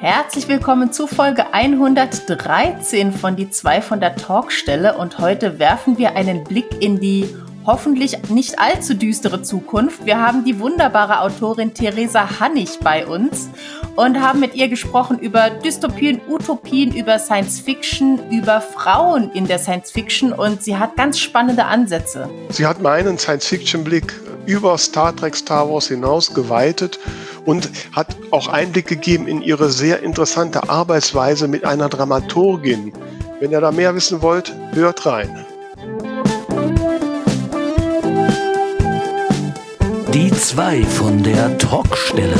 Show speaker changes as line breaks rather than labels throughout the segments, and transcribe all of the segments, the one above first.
Herzlich willkommen zu Folge 113 von Die zwei von der Talkstelle und heute werfen wir einen Blick in die hoffentlich nicht allzu düstere Zukunft. Wir haben die wunderbare Autorin Theresa Hannig bei uns und haben mit ihr gesprochen über Dystopien, Utopien, über Science Fiction, über Frauen in der Science Fiction und sie hat ganz spannende Ansätze.
Sie hat meinen Science Fiction Blick über Star Trek Star Wars hinaus geweitet und hat auch Einblick gegeben in ihre sehr interessante Arbeitsweise mit einer Dramaturgin. Wenn ihr da mehr wissen wollt, hört rein.
Die zwei von der Talkstelle.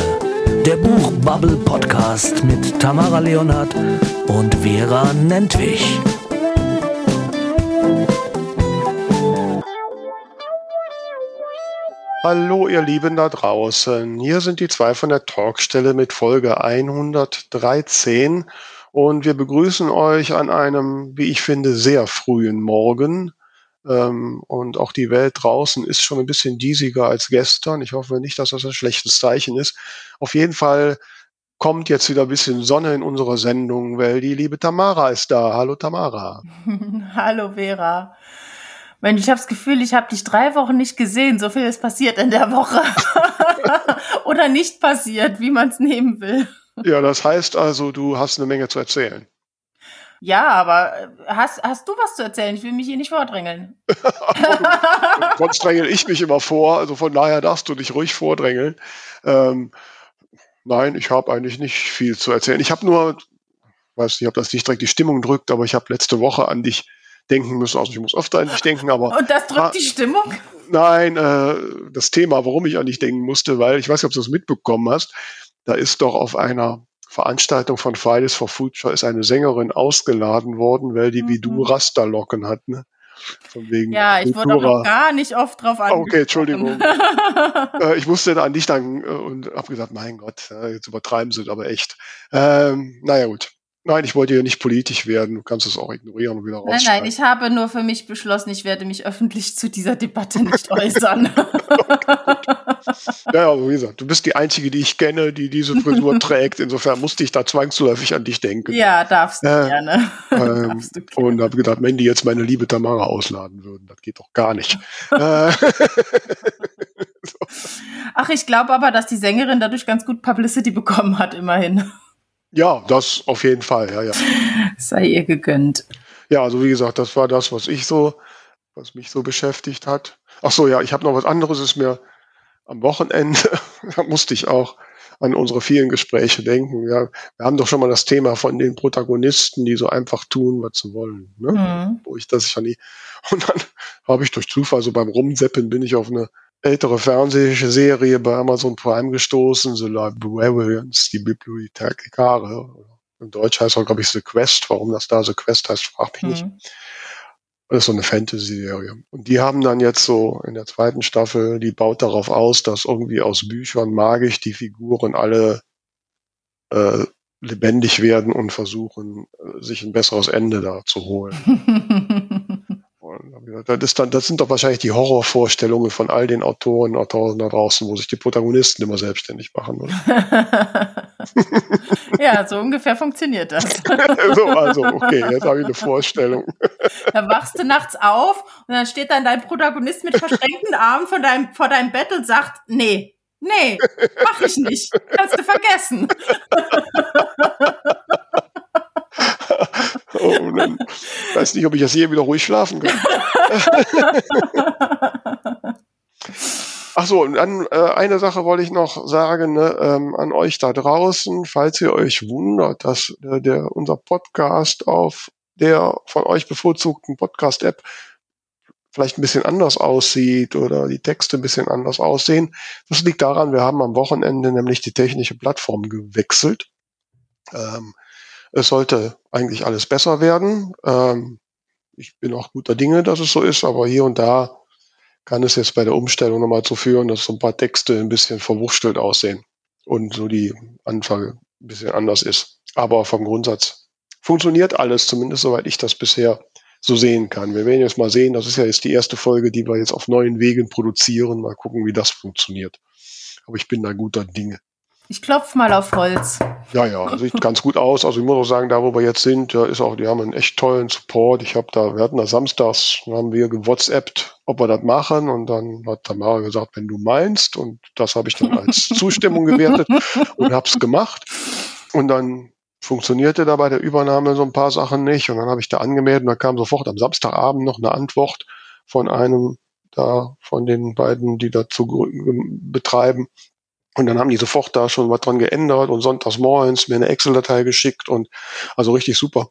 Der Buchbubble Podcast mit Tamara Leonhardt und Vera Nentwich.
Hallo ihr Lieben da draußen. Hier sind die zwei von der Talkstelle mit Folge 113 und wir begrüßen euch an einem, wie ich finde, sehr frühen Morgen. Ähm, und auch die Welt draußen ist schon ein bisschen diesiger als gestern. Ich hoffe nicht, dass das ein schlechtes Zeichen ist. Auf jeden Fall kommt jetzt wieder ein bisschen Sonne in unsere Sendung, weil die liebe Tamara ist da. Hallo Tamara.
Hallo Vera. Mensch, ich habe das Gefühl, ich habe dich drei Wochen nicht gesehen. So viel ist passiert in der Woche. Oder nicht passiert, wie man es nehmen will.
Ja, das heißt also, du hast eine Menge zu erzählen.
Ja, aber äh, hast, hast du was zu erzählen? Ich will mich hier nicht vordrängeln.
Sonst drängel ich mich immer vor. Also von daher darfst du dich ruhig vordrängeln. Ähm, nein, ich habe eigentlich nicht viel zu erzählen. Ich habe nur, weiß nicht, ob das nicht direkt die Stimmung drückt, aber ich habe letzte Woche an dich denken müssen. Also ich muss oft an dich denken, aber.
Und das drückt die Stimmung?
Nein, äh, das Thema, warum ich an dich denken musste, weil ich weiß nicht, ob du das mitbekommen hast. Da ist doch auf einer Veranstaltung von Fridays for Future ist eine Sängerin ausgeladen worden, weil die mhm. wie du. Rasterlocken hat, ne?
Von wegen ja, ich wurde auch gar nicht oft drauf
angesprochen. Okay, Entschuldigung. äh, ich musste da an dich dann äh, und habe gesagt, mein Gott, äh, jetzt übertreiben sie es aber echt. Ähm, naja, gut. Nein, ich wollte ja nicht politisch werden. Du kannst es auch ignorieren und wieder raus.
Nein, nein, ich habe nur für mich beschlossen, ich werde mich öffentlich zu dieser Debatte nicht äußern.
ja, aber wie gesagt, du bist die Einzige, die ich kenne, die diese Frisur trägt. Insofern musste ich da zwangsläufig an dich denken.
Ja, darfst du äh, gerne.
Ähm, darfst du gerne. Und habe gedacht, wenn die jetzt meine liebe Tamara ausladen würden, das geht doch gar nicht. Äh,
Ach, ich glaube aber, dass die Sängerin dadurch ganz gut Publicity bekommen hat, immerhin.
Ja, das auf jeden Fall, ja, ja.
Sei ihr gegönnt.
Ja, also wie gesagt, das war das, was ich so, was mich so beschäftigt hat. Ach so, ja, ich habe noch was anderes, ist mir am Wochenende, da musste ich auch an unsere vielen Gespräche denken. Ja, wir haben doch schon mal das Thema von den Protagonisten, die so einfach tun, was sie wollen. Ne? Mhm. Wo ich das schon nie. Und dann habe ich durch Zufall so beim Rumseppen bin ich auf eine ältere Fernsehserie bei Amazon Prime gestoßen, The Librarians, die Bibliothekare. In Deutsch heißt auch, glaube ich, The Quest. Warum das da The Quest heißt, frag mich mhm. nicht. Das ist so eine Fantasy-Serie. Und die haben dann jetzt so in der zweiten Staffel, die baut darauf aus, dass irgendwie aus Büchern magisch die Figuren alle äh, lebendig werden und versuchen, äh, sich ein besseres Ende da zu holen. Das, ist dann, das sind doch wahrscheinlich die Horrorvorstellungen von all den Autoren und Autoren da draußen, wo sich die Protagonisten immer selbstständig machen.
ja, so ungefähr funktioniert das.
so, also, okay, jetzt habe ich eine Vorstellung.
da wachst du nachts auf und dann steht dann dein Protagonist mit verschränkten Armen vor deinem, vor deinem Bett und sagt, nee, nee, mach ich nicht. Kannst du vergessen.
oh, dann weiß nicht, ob ich das hier wieder ruhig schlafen kann. Ach so, und dann äh, eine Sache wollte ich noch sagen ne, ähm, an euch da draußen, falls ihr euch wundert, dass äh, der unser Podcast auf der von euch bevorzugten Podcast-App vielleicht ein bisschen anders aussieht oder die Texte ein bisschen anders aussehen. Das liegt daran, wir haben am Wochenende nämlich die technische Plattform gewechselt. Ähm, es sollte eigentlich alles besser werden. Ähm, ich bin auch guter Dinge, dass es so ist, aber hier und da kann es jetzt bei der Umstellung nochmal zu führen, dass so ein paar Texte ein bisschen verwurschtelt aussehen und so die Anfrage ein bisschen anders ist. Aber vom Grundsatz funktioniert alles, zumindest soweit ich das bisher so sehen kann. Wir werden jetzt mal sehen, das ist ja jetzt die erste Folge, die wir jetzt auf neuen Wegen produzieren. Mal gucken, wie das funktioniert. Aber ich bin da guter Dinge.
Ich klopfe mal auf Holz.
Ja, ja, sieht ganz gut aus. Also ich muss auch sagen, da wo wir jetzt sind, ja, ist auch, die haben einen echt tollen Support. Ich habe da, wir hatten da samstags, haben wir gewhatsappt, ob wir das machen und dann hat Tamara gesagt, wenn du meinst und das habe ich dann als Zustimmung gewertet und habe es gemacht und dann funktionierte da bei der Übernahme so ein paar Sachen nicht und dann habe ich da angemeldet und da kam sofort am Samstagabend noch eine Antwort von einem da, von den beiden, die dazu betreiben und dann haben die sofort da schon was dran geändert und sonntags morgens mir eine Excel-Datei geschickt und also richtig super.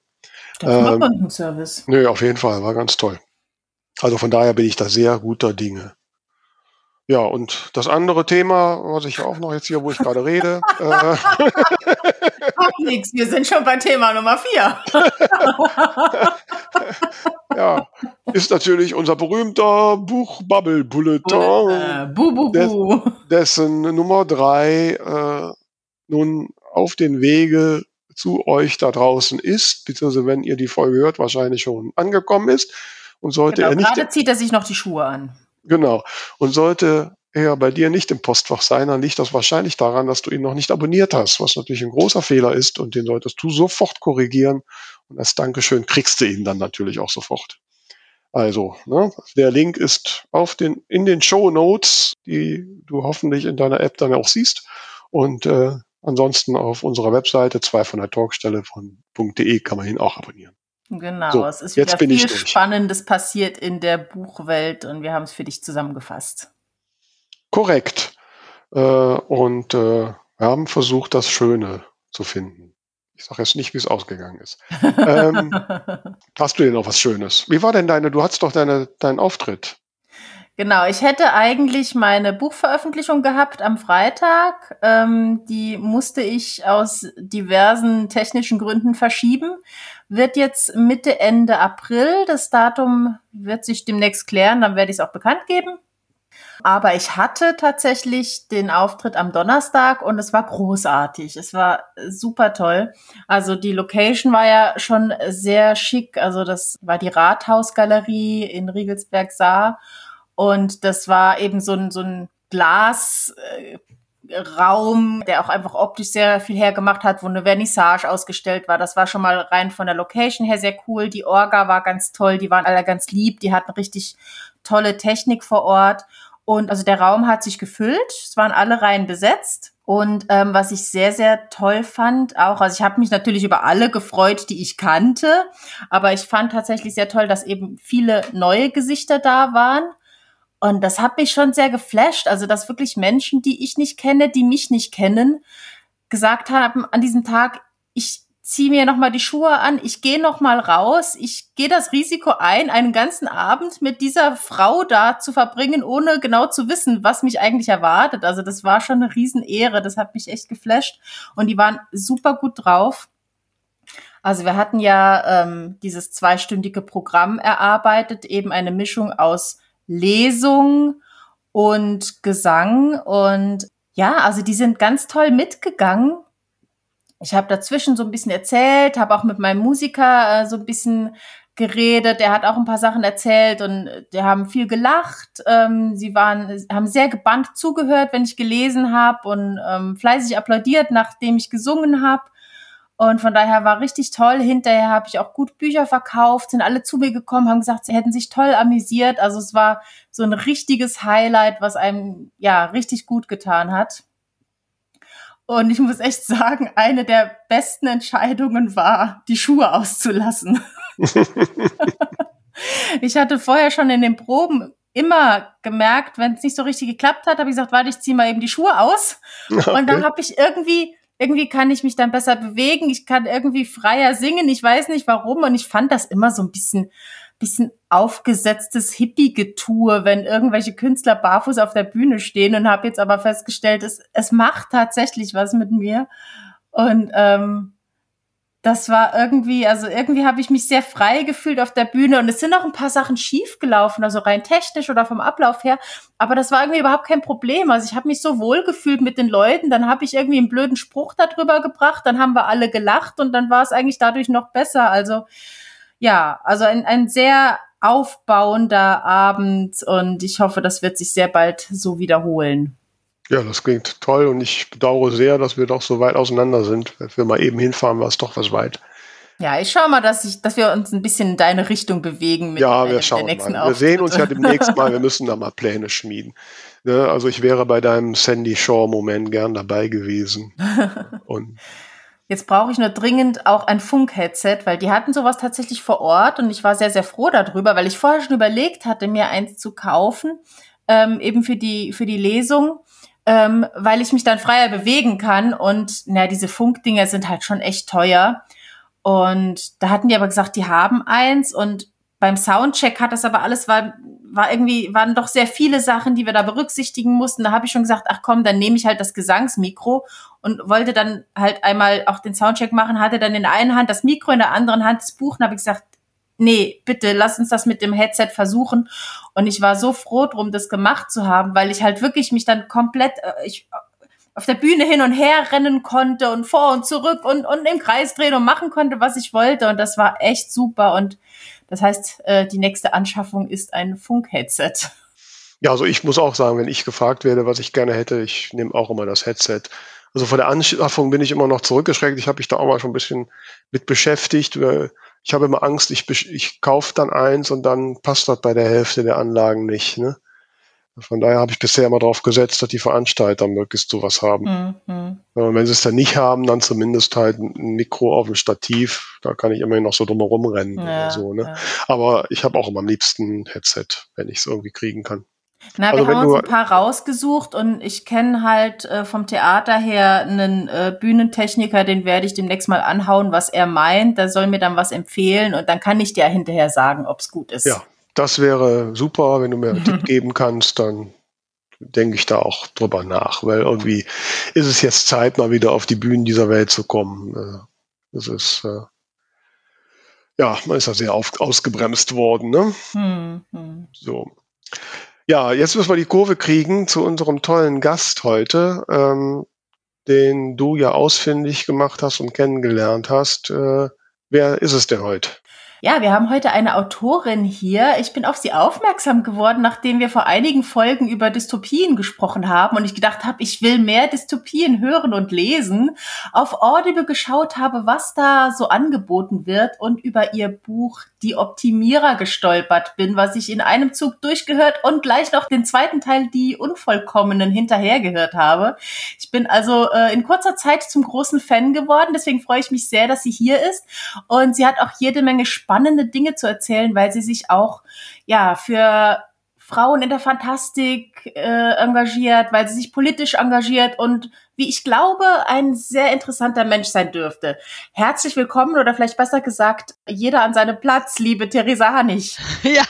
Das ähm, Service.
Nö, auf jeden Fall, war ganz toll. Also von daher bin ich da sehr guter Dinge. Ja, und das andere Thema, was ich auch noch jetzt hier, wo ich gerade rede. äh,
nix, wir sind schon bei Thema Nummer vier.
ja, ist natürlich unser berühmter Buchbubble Bulletin,
äh, bu, bu, bu.
Des, dessen Nummer drei äh, nun auf den Wege zu euch da draußen ist, beziehungsweise wenn ihr die Folge hört, wahrscheinlich schon angekommen ist. Und sollte
genau,
er nicht.
Gerade zieht er sich noch die Schuhe an.
Genau. Und sollte er bei dir nicht im Postfach sein, dann liegt das wahrscheinlich daran, dass du ihn noch nicht abonniert hast, was natürlich ein großer Fehler ist und den solltest du sofort korrigieren. Und als Dankeschön kriegst du ihn dann natürlich auch sofort. Also, ne, der Link ist auf den, in den Show Notes, die du hoffentlich in deiner App dann auch siehst. Und äh, ansonsten auf unserer Webseite 2 von der Talkstelle von.de kann man ihn auch abonnieren.
Genau,
So,
es ist
jetzt
wieder
bin ich
viel
durch.
Spannendes passiert in der Buchwelt und wir haben es für dich zusammengefasst.
Korrekt. Äh, und äh, wir haben versucht, das Schöne zu finden. Ich sage jetzt nicht, wie es ausgegangen ist. ähm, hast du denn noch was Schönes? Wie war denn deine, du hattest doch deine, deinen Auftritt.
Genau, ich hätte eigentlich meine Buchveröffentlichung gehabt am Freitag. Ähm, die musste ich aus diversen technischen Gründen verschieben. Wird jetzt Mitte, Ende April. Das Datum wird sich demnächst klären, dann werde ich es auch bekannt geben. Aber ich hatte tatsächlich den Auftritt am Donnerstag und es war großartig. Es war super toll. Also die Location war ja schon sehr schick. Also das war die Rathausgalerie in Riegelsberg-Saar. Und das war eben so ein, so ein Glasraum, der auch einfach optisch sehr viel hergemacht hat, wo eine Vernissage ausgestellt war. Das war schon mal rein von der Location her sehr cool. Die Orga war ganz toll, die waren alle ganz lieb, die hatten richtig tolle Technik vor Ort. Und also der Raum hat sich gefüllt, es waren alle Reihen besetzt. Und ähm, was ich sehr, sehr toll fand, auch, also ich habe mich natürlich über alle gefreut, die ich kannte, aber ich fand tatsächlich sehr toll, dass eben viele neue Gesichter da waren. Und das hat mich schon sehr geflasht. Also, dass wirklich Menschen, die ich nicht kenne, die mich nicht kennen, gesagt haben an diesem Tag, ich ziehe mir nochmal die Schuhe an, ich gehe nochmal raus, ich gehe das Risiko ein, einen ganzen Abend mit dieser Frau da zu verbringen, ohne genau zu wissen, was mich eigentlich erwartet. Also das war schon eine Riesenehre, das hat mich echt geflasht. Und die waren super gut drauf. Also wir hatten ja ähm, dieses zweistündige Programm erarbeitet, eben eine Mischung aus Lesung und Gesang. Und ja, also die sind ganz toll mitgegangen. Ich habe dazwischen so ein bisschen erzählt, habe auch mit meinem Musiker äh, so ein bisschen geredet. Der hat auch ein paar Sachen erzählt und die haben viel gelacht. Ähm, sie waren, haben sehr gebannt zugehört, wenn ich gelesen habe und ähm, fleißig applaudiert, nachdem ich gesungen habe. Und von daher war richtig toll. Hinterher habe ich auch gut Bücher verkauft, sind alle zu mir gekommen, haben gesagt, sie hätten sich toll amüsiert. Also es war so ein richtiges Highlight, was einem ja richtig gut getan hat. Und ich muss echt sagen, eine der besten Entscheidungen war, die Schuhe auszulassen. ich hatte vorher schon in den Proben immer gemerkt, wenn es nicht so richtig geklappt hat, habe ich gesagt, warte, ich ziehe mal eben die Schuhe aus. Okay. Und dann habe ich irgendwie irgendwie kann ich mich dann besser bewegen, ich kann irgendwie freier singen, ich weiß nicht warum und ich fand das immer so ein bisschen bisschen aufgesetztes Hippie-Getue, wenn irgendwelche Künstler barfuß auf der Bühne stehen und habe jetzt aber festgestellt, es, es macht tatsächlich was mit mir. Und ähm, das war irgendwie, also irgendwie habe ich mich sehr frei gefühlt auf der Bühne und es sind auch ein paar Sachen schief gelaufen, also rein technisch oder vom Ablauf her, aber das war irgendwie überhaupt kein Problem. Also ich habe mich so wohl gefühlt mit den Leuten, dann habe ich irgendwie einen blöden Spruch darüber gebracht, dann haben wir alle gelacht und dann war es eigentlich dadurch noch besser. Also ja, also ein, ein sehr aufbauender Abend und ich hoffe, das wird sich sehr bald so wiederholen.
Ja, das klingt toll und ich bedauere sehr, dass wir doch so weit auseinander sind. Wenn wir mal eben hinfahren, war es doch was weit.
Ja, ich schau mal, dass, ich, dass wir uns ein bisschen in deine Richtung bewegen
mit ja, wir schauen mal. Wir sehen uns ja demnächst mal. Wir müssen da mal Pläne schmieden. Ne? Also ich wäre bei deinem Sandy Shaw-Moment gern dabei gewesen.
und Jetzt brauche ich nur dringend auch ein Funk-Headset, weil die hatten sowas tatsächlich vor Ort und ich war sehr, sehr froh darüber, weil ich vorher schon überlegt hatte, mir eins zu kaufen, ähm, eben für die, für die Lesung, ähm, weil ich mich dann freier bewegen kann und na, diese Funkdinger sind halt schon echt teuer. Und da hatten die aber gesagt, die haben eins und beim Soundcheck hat das aber alles war war irgendwie waren doch sehr viele Sachen, die wir da berücksichtigen mussten. Da habe ich schon gesagt, ach komm, dann nehme ich halt das Gesangsmikro und wollte dann halt einmal auch den Soundcheck machen, hatte dann in der einen Hand das Mikro, in der anderen Hand das Buch und habe gesagt, nee, bitte lass uns das mit dem Headset versuchen. Und ich war so froh drum, das gemacht zu haben, weil ich halt wirklich mich dann komplett, äh, ich auf der Bühne hin und her rennen konnte und vor und zurück und, und im Kreis drehen und machen konnte, was ich wollte. Und das war echt super. Und das heißt, äh, die nächste Anschaffung ist ein Funk-Headset.
Ja, also ich muss auch sagen, wenn ich gefragt werde, was ich gerne hätte, ich nehme auch immer das Headset. Also vor der Anschaffung bin ich immer noch zurückgeschreckt. Ich habe mich da auch mal schon ein bisschen mit beschäftigt. Ich habe immer Angst, ich, ich kaufe dann eins und dann passt das bei der Hälfte der Anlagen nicht. Ne? Von daher habe ich bisher immer darauf gesetzt, dass die Veranstalter möglichst sowas haben. Mhm. Wenn sie es dann nicht haben, dann zumindest halt ein Mikro auf dem Stativ. Da kann ich immerhin noch so drumherum rennen ja, oder so. Ne? Ja. Aber ich habe auch immer am liebsten ein Headset, wenn ich es irgendwie kriegen kann.
Na, also wir haben uns ein paar rausgesucht und ich kenne halt äh, vom Theater her einen äh, Bühnentechniker, den werde ich demnächst mal anhauen, was er meint. Der soll mir dann was empfehlen und dann kann ich dir hinterher sagen, ob es gut ist.
Ja, das wäre super, wenn du mir einen Tipp geben kannst, dann denke ich da auch drüber nach, weil irgendwie ist es jetzt Zeit, mal wieder auf die Bühnen dieser Welt zu kommen. Äh, es ist, äh, ja, man ist ja sehr auf, ausgebremst worden. Ne? Hm, hm. So. Ja, jetzt müssen wir die Kurve kriegen zu unserem tollen Gast heute, ähm, den du ja ausfindig gemacht hast und kennengelernt hast. Äh, wer ist es denn heute?
Ja, wir haben heute eine Autorin hier. Ich bin auf sie aufmerksam geworden, nachdem wir vor einigen Folgen über Dystopien gesprochen haben und ich gedacht habe, ich will mehr Dystopien hören und lesen. Auf Audible geschaut habe, was da so angeboten wird und über ihr Buch Die Optimierer gestolpert bin, was ich in einem Zug durchgehört und gleich noch den zweiten Teil Die Unvollkommenen hinterhergehört habe. Ich bin also äh, in kurzer Zeit zum großen Fan geworden, deswegen freue ich mich sehr, dass sie hier ist und sie hat auch jede Menge spannende Dinge zu erzählen, weil sie sich auch ja für Frauen in der Fantastik äh, engagiert, weil sie sich politisch engagiert und wie ich glaube, ein sehr interessanter Mensch sein dürfte. Herzlich willkommen oder vielleicht besser gesagt, jeder an seinem Platz, liebe Theresa Hannig.
Ja,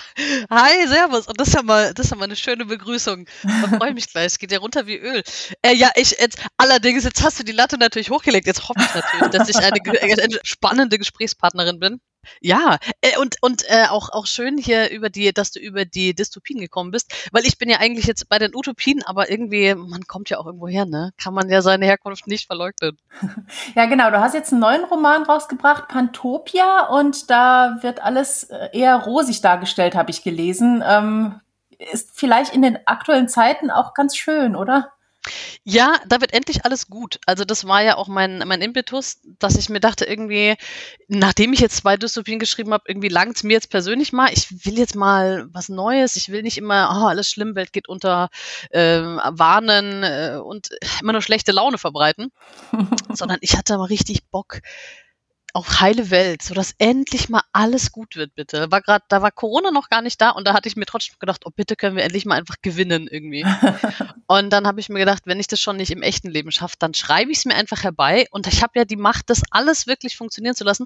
hi, servus. Und das ist ja mal, das ist ja mal eine schöne Begrüßung. Da freue ich mich gleich. Es geht ja runter wie Öl. Äh, ja, ich jetzt, allerdings, jetzt hast du die Latte natürlich hochgelegt. Jetzt hoffe ich natürlich, dass ich eine, eine spannende Gesprächspartnerin bin. Ja, äh, und, und äh, auch, auch schön hier über die, dass du über die Dystopien gekommen bist, weil ich bin ja eigentlich jetzt bei den Utopien, aber irgendwie, man kommt ja auch irgendwo her, ne? Kann man ja seine Herkunft nicht verleugnen.
Ja, genau. Du hast jetzt einen neuen Roman rausgebracht, Pantopia, und da wird alles äh, eher rosig dargestellt, habe ich gelesen. Ähm, ist vielleicht in den aktuellen Zeiten auch ganz schön, oder?
Ja, da wird endlich alles gut. Also das war ja auch mein, mein Impetus, dass ich mir dachte, irgendwie, nachdem ich jetzt zwei Dystopien geschrieben habe, irgendwie langt es mir jetzt persönlich mal. Ich will jetzt mal was Neues. Ich will nicht immer, oh, alles schlimm, Welt geht unter, äh, warnen äh, und immer nur schlechte Laune verbreiten. sondern ich hatte mal richtig Bock, auf heile Welt, sodass endlich mal alles gut wird, bitte. War grad, da war Corona noch gar nicht da und da hatte ich mir trotzdem gedacht, oh bitte können wir endlich mal einfach gewinnen irgendwie. und dann habe ich mir gedacht, wenn ich das schon nicht im echten Leben schaffe, dann schreibe ich es mir einfach herbei und ich habe ja die Macht, das alles wirklich funktionieren zu lassen.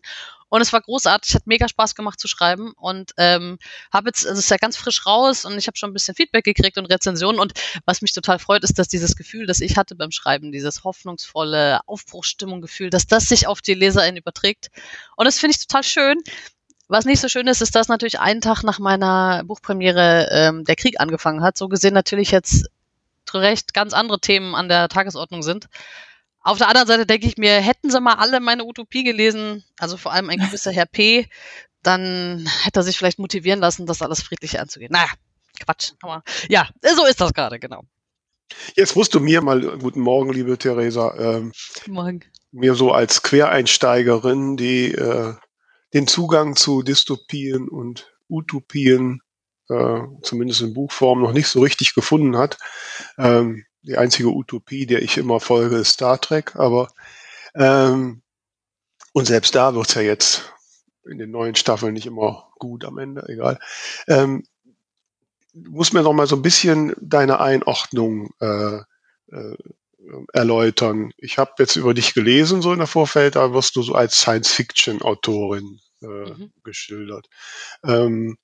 Und es war großartig, hat mega Spaß gemacht zu schreiben und ähm, habe jetzt, also es ist ja ganz frisch raus und ich habe schon ein bisschen Feedback gekriegt und Rezensionen und was mich total freut, ist, dass dieses Gefühl, das ich hatte beim Schreiben, dieses hoffnungsvolle Aufbruchsstimmung-Gefühl, dass das sich auf die LeserInnen überträgt. Und das finde ich total schön. Was nicht so schön ist, ist, dass natürlich einen Tag nach meiner Buchpremiere ähm, der Krieg angefangen hat. So gesehen natürlich jetzt recht ganz andere Themen an der Tagesordnung sind. Auf der anderen Seite denke ich mir, hätten sie mal alle meine Utopie gelesen, also vor allem ein gewisser Herr P., dann hätte er sich vielleicht motivieren lassen, das alles friedlich anzugehen. Naja, Quatsch. Aber ja, so ist das gerade, genau.
Jetzt musst du mir mal, guten Morgen, liebe Theresa, ähm, Morgen. Mir so als Quereinsteigerin, die äh, den Zugang zu Dystopien und Utopien, äh, zumindest in Buchform, noch nicht so richtig gefunden hat. Ähm, die einzige Utopie, der ich immer folge, ist Star Trek, aber ähm, und selbst da wird's ja jetzt in den neuen Staffeln nicht immer gut am Ende, egal. Ähm, du musst mir noch mal so ein bisschen deine Einordnung äh, äh, erläutern. Ich habe jetzt über dich gelesen, so in der Vorfeld, da wirst du so als Science-Fiction-Autorin äh, mhm. geschildert. Ähm,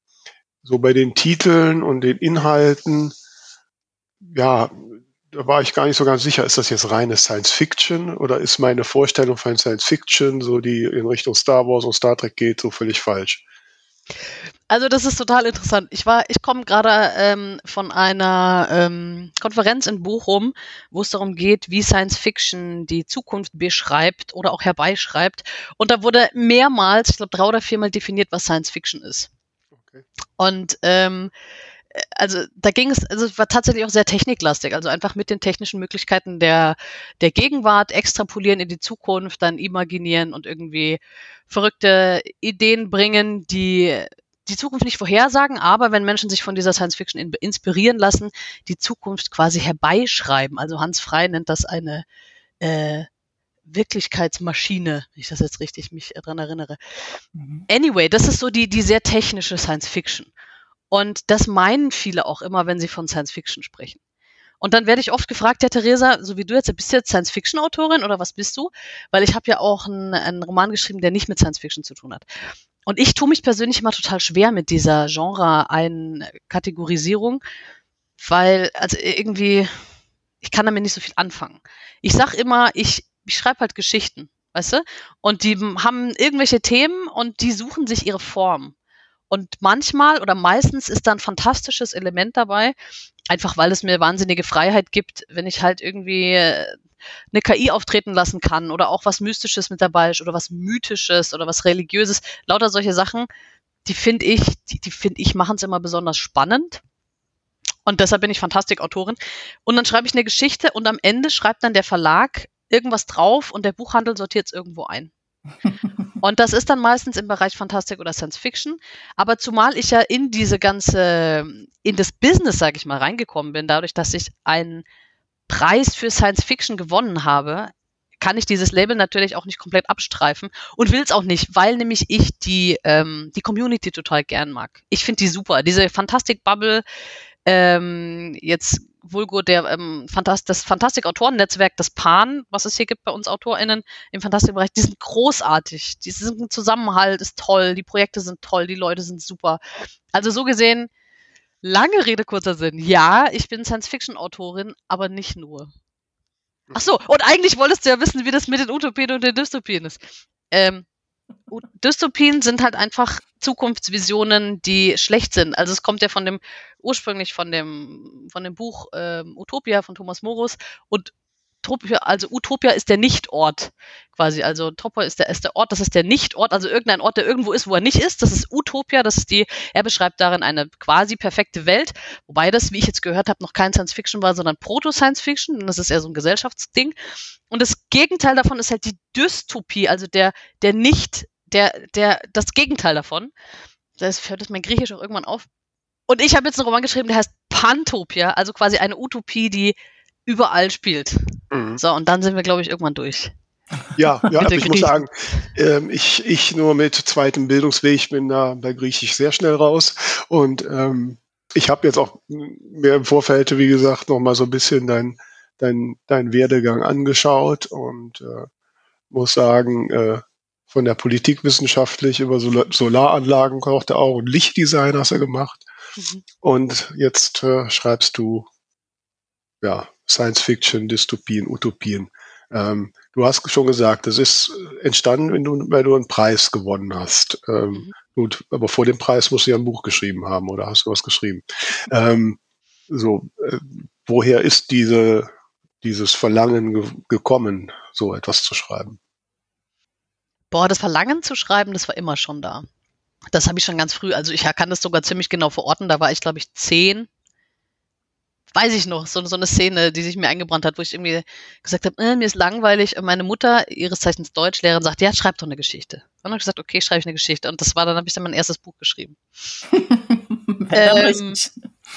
so bei den Titeln und den Inhalten, ja, da war ich gar nicht so ganz sicher, ist das jetzt reine Science Fiction oder ist meine Vorstellung von Science Fiction, so die in Richtung Star Wars und Star Trek geht, so völlig falsch?
Also das ist total interessant. Ich war, ich komme gerade ähm, von einer ähm, Konferenz in Bochum, wo es darum geht, wie Science Fiction die Zukunft beschreibt oder auch herbeischreibt. Und da wurde mehrmals, ich glaube drei oder viermal definiert, was Science Fiction ist. Okay. Und ähm, also da ging es, also es war tatsächlich auch sehr techniklastig, also einfach mit den technischen Möglichkeiten der, der Gegenwart extrapolieren in die Zukunft, dann imaginieren und irgendwie verrückte Ideen bringen, die die Zukunft nicht vorhersagen, aber wenn Menschen sich von dieser Science Fiction in, inspirieren lassen, die Zukunft quasi herbeischreiben. Also Hans Frey nennt das eine äh, Wirklichkeitsmaschine, wenn ich das jetzt richtig mich dran erinnere. Mhm. Anyway, das ist so die, die sehr technische Science Fiction. Und das meinen viele auch immer, wenn sie von Science Fiction sprechen. Und dann werde ich oft gefragt, ja Theresa, so wie du jetzt, bist du jetzt Science-Fiction-Autorin oder was bist du? Weil ich habe ja auch einen, einen Roman geschrieben, der nicht mit Science-Fiction zu tun hat. Und ich tue mich persönlich immer total schwer mit dieser Genre-Einkategorisierung, weil, also irgendwie, ich kann damit nicht so viel anfangen. Ich sag immer, ich, ich schreibe halt Geschichten, weißt du? Und die haben irgendwelche Themen und die suchen sich ihre Form. Und manchmal oder meistens ist da ein fantastisches Element dabei, einfach weil es mir wahnsinnige Freiheit gibt, wenn ich halt irgendwie äh, eine KI auftreten lassen kann oder auch was Mystisches mit dabei ist oder was Mythisches oder was Religiöses. Lauter solche Sachen, die finde ich, die, die finde ich, machen es immer besonders spannend. Und deshalb bin ich Fantastikautorin. Und dann schreibe ich eine Geschichte und am Ende schreibt dann der Verlag irgendwas drauf und der Buchhandel sortiert es irgendwo ein. Und das ist dann meistens im Bereich Fantastik oder Science Fiction. Aber zumal ich ja in diese ganze, in das Business, sage ich mal, reingekommen bin, dadurch, dass ich einen Preis für Science Fiction gewonnen habe, kann ich dieses Label natürlich auch nicht komplett abstreifen und will es auch nicht, weil nämlich ich die, ähm, die Community total gern mag. Ich finde die super. Diese Fantastik-Bubble, ähm, jetzt Vulgo der ähm, Fantast das Fantastik-Autoren-Netzwerk, das PAN, was es hier gibt bei uns AutorInnen im Fantastikbereich, die sind großartig. Die ein Zusammenhalt, ist toll, die Projekte sind toll, die Leute sind super. Also so gesehen, lange Rede, kurzer Sinn. Ja, ich bin Science-Fiction-Autorin, aber nicht nur. Ach so, und eigentlich wolltest du ja wissen, wie das mit den Utopien und den Dystopien ist. Ähm, Dystopien sind halt einfach Zukunftsvisionen, die schlecht sind. Also es kommt ja von dem ursprünglich von dem von dem Buch ähm, Utopia von Thomas Morus und Utopia, also Utopia ist der Nichtort quasi. Also Topoi ist der, ist der Ort, das ist der Nichtort, also irgendein Ort, der irgendwo ist, wo er nicht ist. Das ist Utopia, das ist die, er beschreibt darin eine quasi perfekte Welt, wobei das, wie ich jetzt gehört habe, noch kein Science Fiction war, sondern Proto-Science Fiction. Das ist eher so ein Gesellschaftsding. Und das Gegenteil davon ist halt die Dystopie, also der, der nicht, der, der, das Gegenteil davon. Das hört das mein Griechisch auch irgendwann auf. Und ich habe jetzt einen Roman geschrieben, der heißt Pantopia, also quasi eine Utopie, die überall spielt. Mhm. So, und dann sind wir, glaube ich, irgendwann durch.
Ja, ja also ich muss sagen, ähm, ich, ich nur mit zweitem Bildungsweg bin da bei Griechisch sehr schnell raus. Und ähm, ich habe jetzt auch mir im Vorfeld, wie gesagt, noch mal so ein bisschen dein, dein, dein Werdegang angeschaut und äh, muss sagen, äh, von der Politikwissenschaftlich über Sol Solaranlagen kocht er auch und Lichtdesign hast du gemacht. Mhm. Und jetzt äh, schreibst du ja Science Fiction, Dystopien, Utopien. Ähm, du hast schon gesagt, das ist entstanden, wenn du, weil du einen Preis gewonnen hast. Ähm, mhm. Gut, aber vor dem Preis musst du ja ein Buch geschrieben haben oder hast du was geschrieben. Ähm, so, äh, woher ist diese, dieses Verlangen ge gekommen, so etwas zu schreiben?
Boah, das Verlangen zu schreiben, das war immer schon da. Das habe ich schon ganz früh, also ich kann das sogar ziemlich genau verorten, da war ich, glaube ich, zehn weiß ich noch, so, so eine Szene, die sich mir eingebrannt hat, wo ich irgendwie gesagt habe, äh, mir ist langweilig und meine Mutter, ihres Zeichens Deutschlehrerin, sagt, ja, schreib doch eine Geschichte. Und dann habe ich gesagt, okay, schreibe ich eine Geschichte. Und das war dann, habe ich dann mein erstes Buch geschrieben. ähm,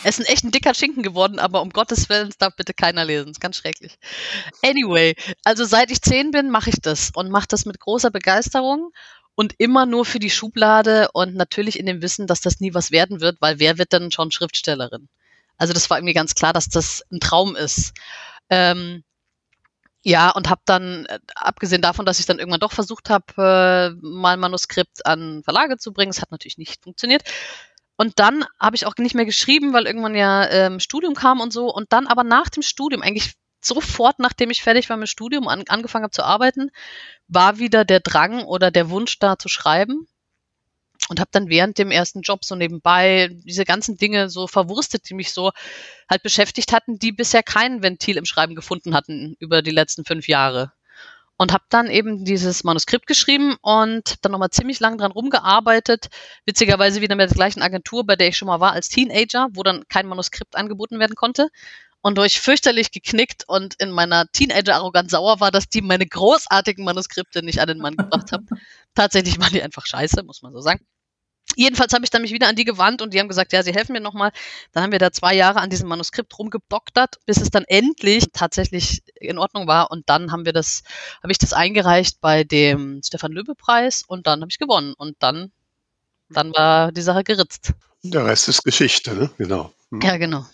es ist ein echt ein dicker Schinken geworden, aber um Gottes Willen, darf bitte keiner lesen. Das ist ganz schrecklich. Anyway, also seit ich zehn bin, mache ich das und mache das mit großer Begeisterung und immer nur für die Schublade und natürlich in dem Wissen, dass das nie was werden wird, weil wer wird denn schon Schriftstellerin? Also das war irgendwie ganz klar, dass das ein Traum ist. Ähm, ja, und habe dann, äh, abgesehen davon, dass ich dann irgendwann doch versucht habe, äh, mal ein Manuskript an Verlage zu bringen, es hat natürlich nicht funktioniert. Und dann habe ich auch nicht mehr geschrieben, weil irgendwann ja ähm, Studium kam und so. Und dann aber nach dem Studium, eigentlich sofort, nachdem ich fertig war mit dem Studium an, angefangen habe zu arbeiten, war wieder der Drang oder der Wunsch da zu schreiben und habe dann während dem ersten Job so nebenbei diese ganzen Dinge so verwurstet, die mich so halt beschäftigt hatten, die bisher kein Ventil im Schreiben gefunden hatten über die letzten fünf Jahre. Und habe dann eben dieses Manuskript geschrieben und dann nochmal ziemlich lang dran rumgearbeitet. Witzigerweise wieder mit der gleichen Agentur, bei der ich schon mal war als Teenager, wo dann kein Manuskript angeboten werden konnte und wo ich fürchterlich geknickt und in meiner Teenager-Arroganz sauer war, dass die meine großartigen Manuskripte nicht an den Mann gebracht haben. Tatsächlich waren die einfach scheiße, muss man so sagen. Jedenfalls habe ich dann mich wieder an die gewandt und die haben gesagt, ja, sie helfen mir nochmal. Dann haben wir da zwei Jahre an diesem Manuskript rumgedoktert, bis es dann endlich tatsächlich in Ordnung war. Und dann haben wir das, habe ich das eingereicht bei dem Stefan Löbe Preis und dann habe ich gewonnen. Und dann, dann war die Sache geritzt.
Der Rest ist Geschichte, ne? Genau.
Hm. Ja, genau.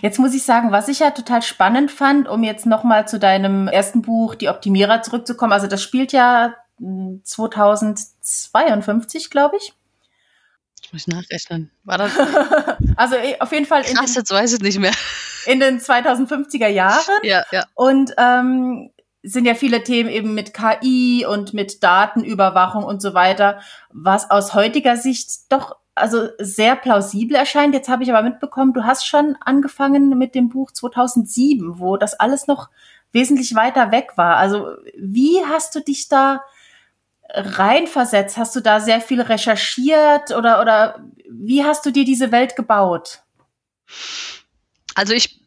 Jetzt muss ich sagen, was ich ja total spannend fand, um jetzt nochmal zu deinem ersten Buch, Die Optimierer, zurückzukommen. Also das spielt ja 2052, hm, glaube ich.
Ich muss nachrechnen. War das?
also eh, auf jeden Fall.
Krass, jetzt weiß ich nicht mehr.
In den 2050er Jahren.
Ja, ja.
Und ähm, sind ja viele Themen eben mit KI und mit Datenüberwachung und so weiter, was aus heutiger Sicht doch also sehr plausibel erscheint. Jetzt habe ich aber mitbekommen, du hast schon angefangen mit dem Buch 2007, wo das alles noch wesentlich weiter weg war. Also wie hast du dich da reinversetzt? Hast du da sehr viel recherchiert oder, oder wie hast du dir diese Welt gebaut?
Also ich,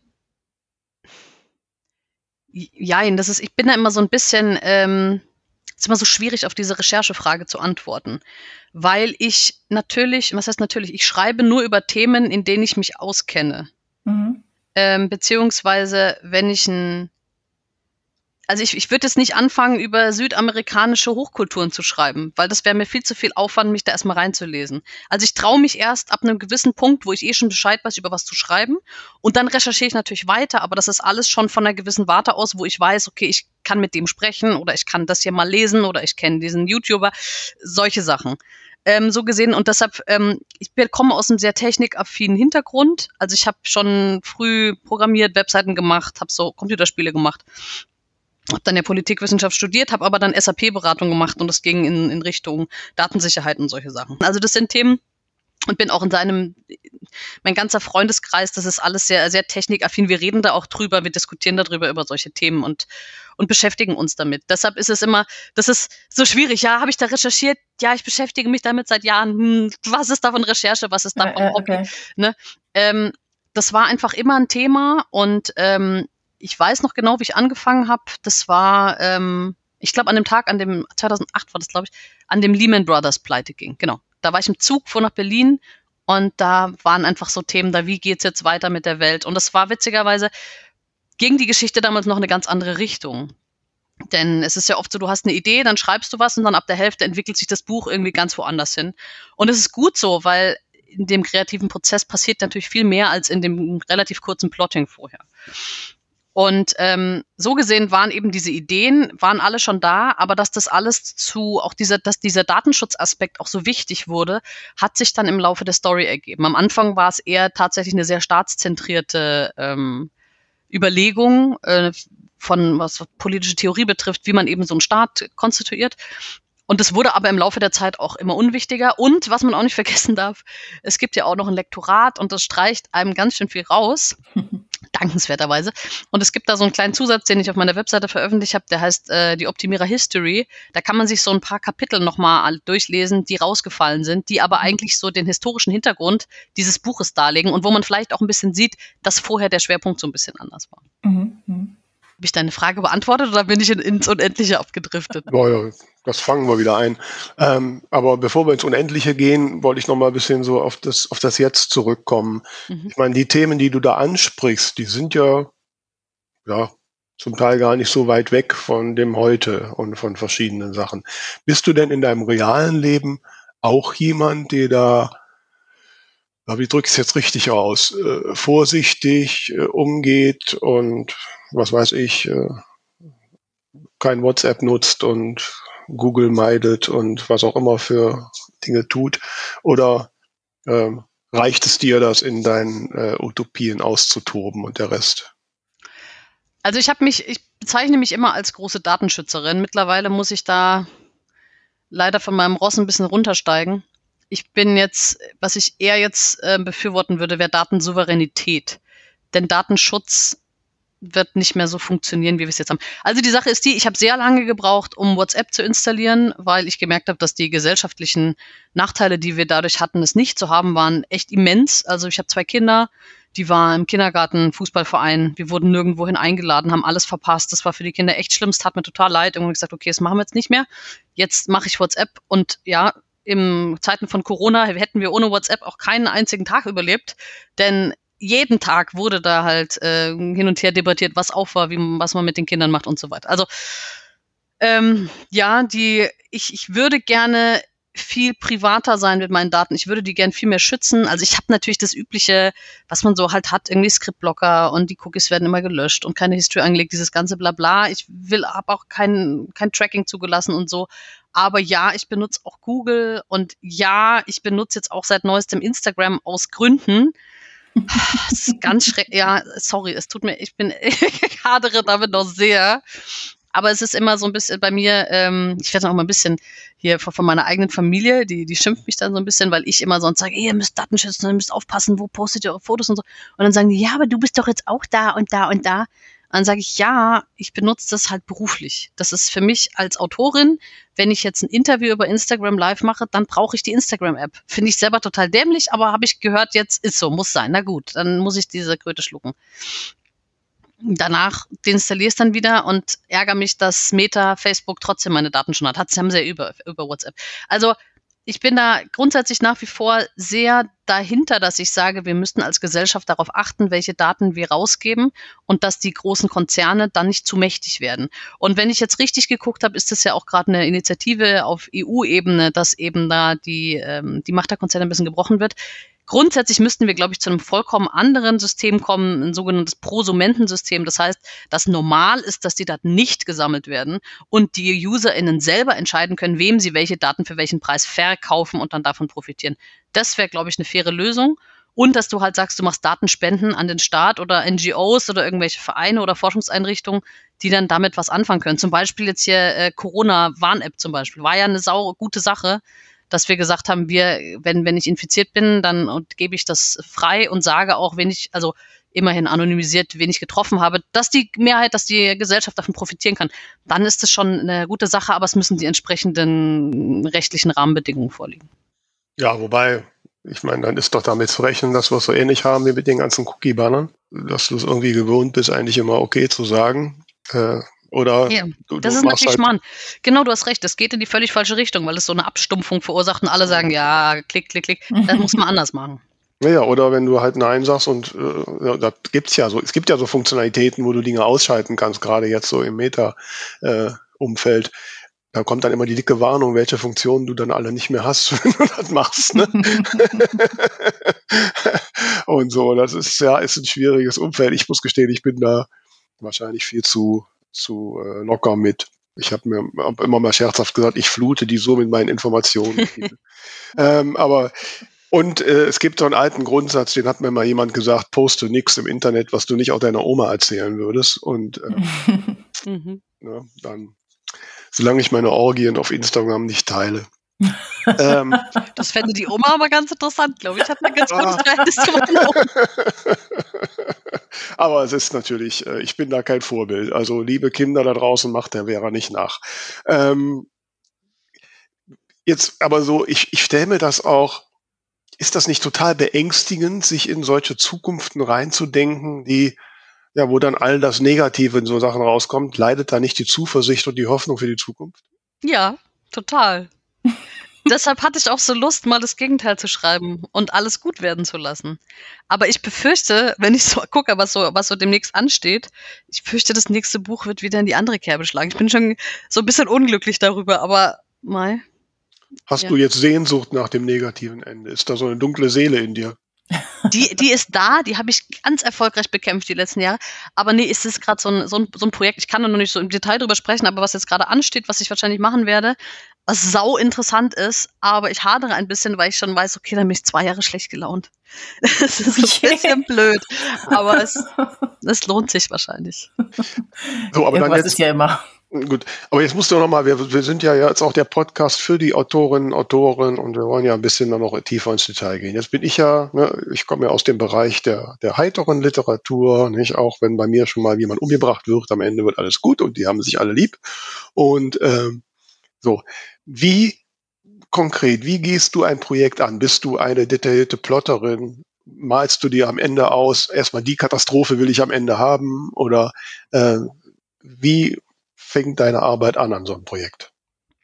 ja, das ist, ich bin da immer so ein bisschen, ähm, ist immer so schwierig, auf diese Recherchefrage zu antworten, weil ich natürlich, was heißt natürlich, ich schreibe nur über Themen, in denen ich mich auskenne. Mhm. Ähm, beziehungsweise, wenn ich ein also ich, ich würde jetzt nicht anfangen, über südamerikanische Hochkulturen zu schreiben, weil das wäre mir viel zu viel Aufwand, mich da erstmal reinzulesen. Also ich traue mich erst ab einem gewissen Punkt, wo ich eh schon Bescheid weiß, über was zu schreiben. Und dann recherchiere ich natürlich weiter, aber das ist alles schon von einer gewissen Warte aus, wo ich weiß, okay, ich kann mit dem sprechen oder ich kann das hier mal lesen oder ich kenne diesen YouTuber, solche Sachen. Ähm, so gesehen und deshalb, ähm, ich komme aus einem sehr technikaffinen Hintergrund. Also ich habe schon früh programmiert, Webseiten gemacht, habe so Computerspiele gemacht habe dann ja Politikwissenschaft studiert, habe aber dann SAP-Beratung gemacht und das ging in, in Richtung Datensicherheit und solche Sachen. Also das sind Themen und bin auch in seinem, mein ganzer Freundeskreis, das ist alles sehr, sehr technikaffin. Wir reden da auch drüber, wir diskutieren darüber, über solche Themen und, und beschäftigen uns damit. Deshalb ist es immer, das ist so schwierig. Ja, habe ich da recherchiert? Ja, ich beschäftige mich damit seit Jahren. Hm, was ist davon Recherche? Was ist davon
ja, okay.
Ne? Ähm, das war einfach immer ein Thema und ähm, ich weiß noch genau, wie ich angefangen habe. Das war, ähm, ich glaube, an dem Tag, an dem 2008 war das, glaube ich, an dem Lehman Brothers Pleite ging. Genau. Da war ich im Zug, fuhr nach Berlin und da waren einfach so Themen da, wie geht's jetzt weiter mit der Welt? Und das war witzigerweise ging die Geschichte damals noch eine ganz andere Richtung. Denn es ist ja oft so, du hast eine Idee, dann schreibst du was und dann ab der Hälfte entwickelt sich das Buch irgendwie ganz woanders hin. Und es ist gut so, weil in dem kreativen Prozess passiert natürlich viel mehr als in dem relativ kurzen Plotting vorher. Und ähm, so gesehen waren eben diese Ideen, waren alle schon da, aber dass das alles zu, auch dieser, dass dieser Datenschutzaspekt auch so wichtig wurde, hat sich dann im Laufe der Story ergeben. Am Anfang war es eher tatsächlich eine sehr staatszentrierte ähm, Überlegung äh, von was politische Theorie betrifft, wie man eben so einen Staat konstituiert. Und es wurde aber im Laufe der Zeit auch immer unwichtiger. Und was man auch nicht vergessen darf, es gibt ja auch noch ein Lektorat und das streicht einem ganz schön viel raus. dankenswerterweise. Und es gibt da so einen kleinen Zusatz, den ich auf meiner Webseite veröffentlicht habe, der heißt äh, die Optimierer History. Da kann man sich so ein paar Kapitel nochmal durchlesen, die rausgefallen sind, die aber eigentlich so den historischen Hintergrund dieses Buches darlegen und wo man vielleicht auch ein bisschen sieht, dass vorher der Schwerpunkt so ein bisschen anders war. Mhm. Habe ich deine Frage beantwortet oder bin ich in, ins Unendliche abgedriftet?
Naja, das fangen wir wieder ein. Ähm, aber bevor wir ins Unendliche gehen, wollte ich noch mal ein bisschen so auf das, auf das Jetzt zurückkommen. Mhm. Ich meine, die Themen, die du da ansprichst, die sind ja, ja, zum Teil gar nicht so weit weg von dem Heute und von verschiedenen Sachen. Bist du denn in deinem realen Leben auch jemand, der da, wie drücke ich es jetzt richtig aus, äh, vorsichtig äh, umgeht und was weiß ich, äh, kein WhatsApp nutzt und Google meidet und was auch immer für Dinge tut? Oder ähm, reicht es dir, das in deinen äh, Utopien auszutoben und der Rest?
Also ich habe mich, ich bezeichne mich immer als große Datenschützerin. Mittlerweile muss ich da leider von meinem Ross ein bisschen runtersteigen. Ich bin jetzt, was ich eher jetzt äh, befürworten würde, wäre Datensouveränität. Denn Datenschutz wird nicht mehr so funktionieren, wie wir es jetzt haben. Also die Sache ist die, ich habe sehr lange gebraucht, um WhatsApp zu installieren, weil ich gemerkt habe, dass die gesellschaftlichen Nachteile, die wir dadurch hatten, es nicht zu haben, waren echt immens. Also ich habe zwei Kinder, die waren im Kindergarten, Fußballverein, wir wurden nirgendwohin eingeladen, haben alles verpasst. Das war für die Kinder echt schlimm, es tat mir total leid. Irgendwann gesagt, okay, das machen wir jetzt nicht mehr. Jetzt mache ich WhatsApp und ja, im Zeiten von Corona hätten wir ohne WhatsApp auch keinen einzigen Tag überlebt, denn jeden Tag wurde da halt äh, hin und her debattiert, was auch war, wie, was man mit den Kindern macht und so weiter. Also ähm, ja, die, ich, ich würde gerne viel privater sein mit meinen Daten. Ich würde die gern viel mehr schützen. Also ich habe natürlich das übliche, was man so halt hat, irgendwie Skriptblocker und die Cookies werden immer gelöscht und keine History angelegt, dieses ganze Blabla. Ich will, habe auch kein, kein Tracking zugelassen und so. Aber ja, ich benutze auch Google und ja, ich benutze jetzt auch seit neuestem Instagram aus Gründen, das ist ganz schrecklich. Ja, sorry, es tut mir, ich bin, ich hadere damit noch sehr. Aber es ist immer so ein bisschen bei mir, ähm, ich werde auch mal ein bisschen hier von, meiner eigenen Familie, die, die schimpft mich dann so ein bisschen, weil ich immer sonst sage, ihr müsst Daten schützen, ihr müsst aufpassen, wo postet ihr eure Fotos und so. Und dann sagen die, ja, aber du bist doch jetzt auch da und da und da dann sage ich, ja, ich benutze das halt beruflich. Das ist für mich als Autorin, wenn ich jetzt ein Interview über Instagram live mache, dann brauche ich die Instagram-App. Finde ich selber total dämlich, aber habe ich gehört, jetzt ist so, muss sein. Na gut, dann muss ich diese Kröte schlucken. Danach deinstalliere dann wieder und ärgere mich, dass Meta, Facebook trotzdem meine Daten schon hat. Hat, haben sie ja über, über WhatsApp. Also ich bin da grundsätzlich nach wie vor sehr dahinter, dass ich sage, wir müssten als Gesellschaft darauf achten, welche Daten wir rausgeben und dass die großen Konzerne dann nicht zu mächtig werden. Und wenn ich jetzt richtig geguckt habe, ist das ja auch gerade eine Initiative auf EU-Ebene, dass eben da die, ähm, die Macht der Konzerne ein bisschen gebrochen wird. Grundsätzlich müssten wir, glaube ich, zu einem vollkommen anderen System kommen, ein sogenanntes Prosumentensystem. Das heißt, das normal ist, dass die Daten nicht gesammelt werden und die UserInnen selber entscheiden können, wem sie welche Daten für welchen Preis verkaufen und dann davon profitieren. Das wäre, glaube ich, eine faire Lösung. Und dass du halt sagst, du machst Datenspenden an den Staat oder NGOs oder irgendwelche Vereine oder Forschungseinrichtungen, die dann damit was anfangen können. Zum Beispiel jetzt hier äh, Corona-Warn-App zum Beispiel. War ja eine sau gute Sache dass wir gesagt haben, wir, wenn, wenn ich infiziert bin, dann und gebe ich das frei und sage auch, wenn ich, also immerhin anonymisiert, wen ich getroffen habe, dass die Mehrheit, dass die Gesellschaft davon profitieren kann, dann ist es schon eine gute Sache, aber es müssen die entsprechenden rechtlichen Rahmenbedingungen vorliegen.
Ja, wobei, ich meine, dann ist doch damit zu rechnen, dass wir es so ähnlich haben wie mit den ganzen Cookie-Bannern, dass du es irgendwie gewohnt bist, eigentlich immer okay zu sagen. Äh, oder
ja, du, das du ist natürlich halt Mann. Genau, du hast recht. Das geht in die völlig falsche Richtung, weil es so eine Abstumpfung verursacht und alle sagen, ja, klick, klick, klick. Das muss man anders machen.
Ja, oder wenn du halt Nein sagst und äh, da gibt's ja so, es gibt ja so Funktionalitäten, wo du Dinge ausschalten kannst, gerade jetzt so im Meta-Umfeld. Äh, da kommt dann immer die dicke Warnung, welche Funktionen du dann alle nicht mehr hast, wenn du das machst. Ne? und so, das ist ja ist ein schwieriges Umfeld. Ich muss gestehen, ich bin da wahrscheinlich viel zu zu äh, locker mit. Ich habe mir hab immer mal scherzhaft gesagt, ich flute die so mit meinen Informationen. ähm, aber und äh, es gibt so einen alten Grundsatz, den hat mir mal jemand gesagt, poste nichts im Internet, was du nicht auch deiner Oma erzählen würdest. Und äh, mhm. dann, solange ich meine Orgien auf Instagram nicht teile.
Ähm, das fände die Oma aber ganz interessant, glaube ich. Hat eine ganz gutes Verhältnis zu meiner Oma.
Aber es ist natürlich, äh, ich bin da kein Vorbild. Also liebe Kinder da draußen, macht der Vera nicht nach. Ähm, jetzt aber so, ich, ich stelle mir das auch, ist das nicht total beängstigend, sich in solche Zukunften reinzudenken, die, ja, wo dann all das Negative in so Sachen rauskommt? Leidet da nicht die Zuversicht und die Hoffnung für die Zukunft?
Ja, total. Deshalb hatte ich auch so Lust, mal das Gegenteil zu schreiben und alles gut werden zu lassen. Aber ich befürchte, wenn ich so gucke, was so, was so demnächst ansteht, ich fürchte, das nächste Buch wird wieder in die andere Kerbe schlagen. Ich bin schon so ein bisschen unglücklich darüber, aber mal.
Hast ja. du jetzt Sehnsucht nach dem negativen Ende? Ist da so eine dunkle Seele in dir?
Die, die ist da, die habe ich ganz erfolgreich bekämpft die letzten Jahre. Aber nee, ist es gerade so ein, so, ein, so ein Projekt, ich kann da noch nicht so im Detail drüber sprechen, aber was jetzt gerade ansteht, was ich wahrscheinlich machen werde, was sau interessant ist, aber ich hadere ein bisschen, weil ich schon weiß, okay, dann bin ich zwei Jahre schlecht gelaunt. Das ist ein bisschen blöd, aber es, es lohnt sich wahrscheinlich.
So, aber Irgendwas dann jetzt, ist ja immer.
Gut, aber jetzt musst du noch mal, wir, wir sind ja jetzt auch der Podcast für die Autorinnen, Autoren und wir wollen ja ein bisschen noch tiefer ins Detail gehen. Jetzt bin ich ja, ne, ich komme ja aus dem Bereich der, der heiteren Literatur, nicht? Auch wenn bei mir schon mal jemand umgebracht wird, am Ende wird alles gut und die haben sich alle lieb. Und ähm, so, wie konkret, wie gehst du ein Projekt an? Bist du eine detaillierte Plotterin? Malst du dir am Ende aus, erstmal die Katastrophe will ich am Ende haben? Oder äh, wie fängt deine Arbeit an an so einem Projekt?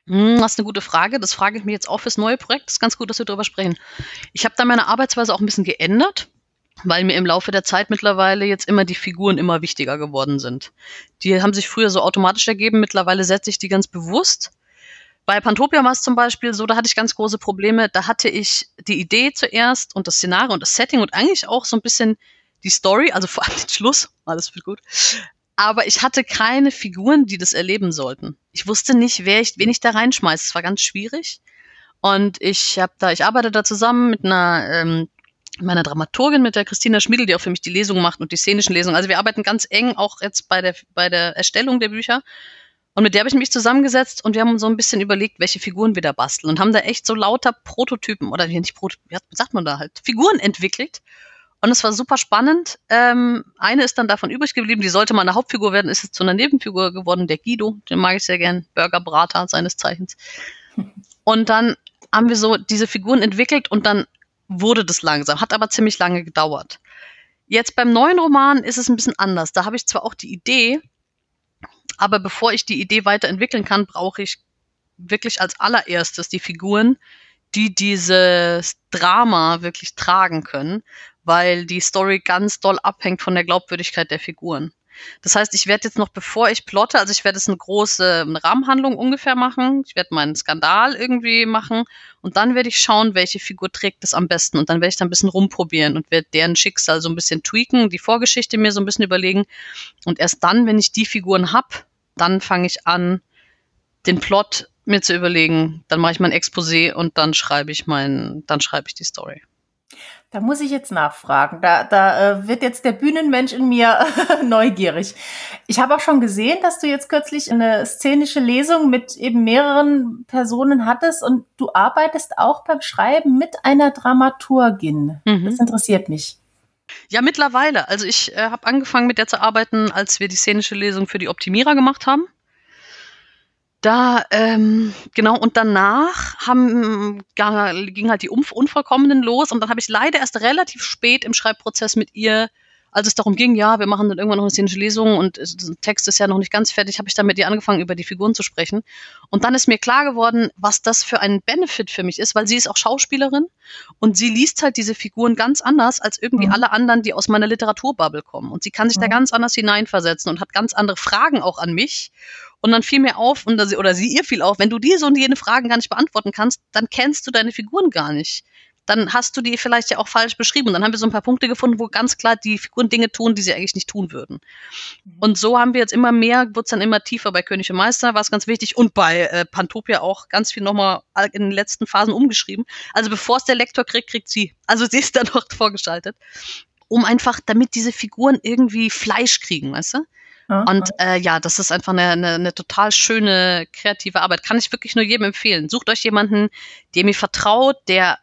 Hm, das ist eine gute Frage. Das frage ich mich jetzt auch fürs neue Projekt. Das ist ganz gut, dass wir darüber sprechen. Ich habe da meine Arbeitsweise auch ein bisschen geändert, weil mir im Laufe der Zeit mittlerweile jetzt immer die Figuren immer wichtiger geworden sind. Die haben sich früher so automatisch ergeben. Mittlerweile setze ich die ganz bewusst bei Pantopia war es zum Beispiel so, da hatte ich ganz große Probleme. Da hatte ich die Idee zuerst und das Szenario und das Setting und eigentlich auch so ein bisschen die Story, also vor allem den Schluss, alles wird gut. Aber ich hatte keine Figuren, die das erleben sollten. Ich wusste nicht, wer ich, wen ich da reinschmeiße. Es war ganz schwierig. Und ich habe da, ich arbeite da zusammen mit einer ähm, meiner Dramaturgin, mit der Christina Schmiedel, die auch für mich die Lesung macht und die szenischen Lesungen. Also wir arbeiten ganz eng auch jetzt bei der, bei der Erstellung der Bücher. Und mit der habe ich mich zusammengesetzt und wir haben so ein bisschen überlegt, welche Figuren wir da basteln und haben da echt so lauter Prototypen oder nicht Prototypen, wie sagt man da halt, Figuren entwickelt. Und es war super spannend. Ähm, eine ist dann davon übrig geblieben, die sollte mal eine Hauptfigur werden, ist jetzt zu einer Nebenfigur geworden, der Guido, den mag ich sehr gern, Burgerbrater seines Zeichens. Und dann haben wir so diese Figuren entwickelt und dann wurde das langsam, hat aber ziemlich lange gedauert. Jetzt beim neuen Roman ist es ein bisschen anders. Da habe ich zwar auch die Idee, aber bevor ich die Idee weiterentwickeln kann, brauche ich wirklich als allererstes die Figuren, die dieses Drama wirklich tragen können, weil die Story ganz doll abhängt von der Glaubwürdigkeit der Figuren. Das heißt, ich werde jetzt noch, bevor ich plotte, also ich werde jetzt eine große Rahmenhandlung ungefähr machen, ich werde meinen Skandal irgendwie machen. Und dann werde ich schauen, welche Figur trägt das am besten. Und dann werde ich da ein bisschen rumprobieren und werde deren Schicksal so ein bisschen tweaken, die Vorgeschichte mir so ein bisschen überlegen. Und erst dann, wenn ich die Figuren hab, dann fange ich an, den Plot mir zu überlegen, dann mache ich mein Exposé und dann schreibe ich mein, dann schreibe ich die Story.
Da muss ich jetzt nachfragen. Da, da äh, wird jetzt der Bühnenmensch in mir neugierig. Ich habe auch schon gesehen, dass du jetzt kürzlich eine szenische Lesung mit eben mehreren Personen hattest und du arbeitest auch beim Schreiben mit einer Dramaturgin. Mhm. Das interessiert mich.
Ja, mittlerweile. Also ich äh, habe angefangen mit der zu arbeiten, als wir die szenische Lesung für die Optimierer gemacht haben. Da, ähm, genau, und danach haben, ging halt die Unvollkommenen los und dann habe ich leider erst relativ spät im Schreibprozess mit ihr als es darum ging, ja, wir machen dann irgendwann noch eine szenische Lesung und der Text ist ja noch nicht ganz fertig, habe ich dann mit ihr angefangen, über die Figuren zu sprechen. Und dann ist mir klar geworden, was das für ein Benefit für mich ist, weil sie ist auch Schauspielerin und sie liest halt diese Figuren ganz anders als irgendwie mhm. alle anderen, die aus meiner Literaturbubble kommen. Und sie kann sich mhm. da ganz anders hineinversetzen und hat ganz andere Fragen auch an mich. Und dann fiel mir auf, und, oder sie ihr fiel auf, wenn du diese und jene Fragen gar nicht beantworten kannst, dann kennst du deine Figuren gar nicht dann hast du die vielleicht ja auch falsch beschrieben. Und dann haben wir so ein paar Punkte gefunden, wo ganz klar die Figuren Dinge tun, die sie eigentlich nicht tun würden. Mhm. Und so haben wir jetzt immer mehr, wird es dann immer tiefer bei König und Meister, war es ganz wichtig. Und bei äh, Pantopia auch ganz viel nochmal in den letzten Phasen umgeschrieben. Also bevor es der Lektor kriegt, kriegt sie. Also sie ist dann noch vorgeschaltet. Um einfach, damit diese Figuren irgendwie Fleisch kriegen, weißt du? Und äh, ja, das ist einfach eine, eine, eine total schöne kreative Arbeit. Kann ich wirklich nur jedem empfehlen. Sucht euch jemanden, dem ihr vertraut, der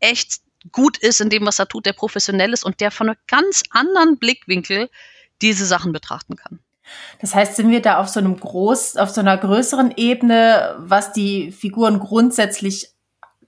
echt gut ist in dem, was er tut, der professionell ist und der von einem ganz anderen Blickwinkel diese Sachen betrachten kann.
Das heißt, sind wir da auf so einem groß, auf so einer größeren Ebene, was die Figuren grundsätzlich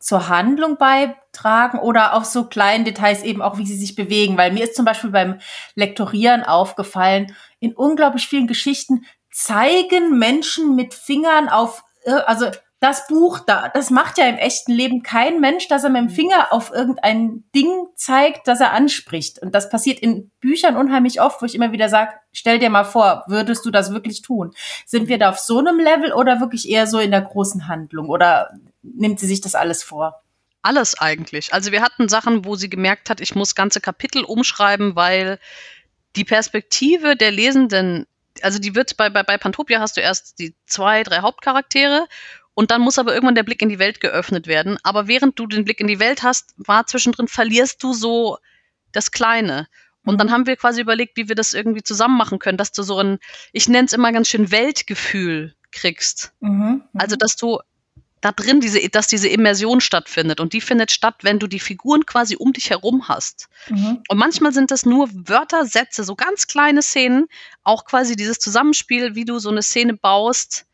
zur Handlung beitragen oder auf so kleinen Details eben auch, wie sie sich bewegen? Weil mir ist zum Beispiel beim Lektorieren aufgefallen, in unglaublich vielen Geschichten zeigen Menschen mit Fingern auf, also das Buch da, das macht ja im echten Leben kein Mensch, dass er mit dem mhm. Finger auf irgendein Ding zeigt, das er anspricht. Und das passiert in Büchern unheimlich oft, wo ich immer wieder sage, stell dir mal vor, würdest du das wirklich tun? Sind wir da auf so einem Level oder wirklich eher so in der großen Handlung? Oder nimmt sie sich das alles vor?
Alles eigentlich. Also wir hatten Sachen, wo sie gemerkt hat, ich muss ganze Kapitel umschreiben, weil die Perspektive der Lesenden also die wird bei, bei, bei Pantopia hast du erst die zwei, drei Hauptcharaktere und dann muss aber irgendwann der Blick in die Welt geöffnet werden. Aber während du den Blick in die Welt hast, war zwischendrin verlierst du so das Kleine. Und mhm. dann haben wir quasi überlegt, wie wir das irgendwie zusammen machen können, dass du so ein, ich nenne es immer ganz schön Weltgefühl kriegst. Mhm. Mhm. Also, dass du da drin diese, dass diese Immersion stattfindet. Und die findet statt, wenn du die Figuren quasi um dich herum hast. Mhm. Und manchmal sind das nur Wörter, Sätze, so ganz kleine Szenen, auch quasi dieses Zusammenspiel, wie du so eine Szene baust,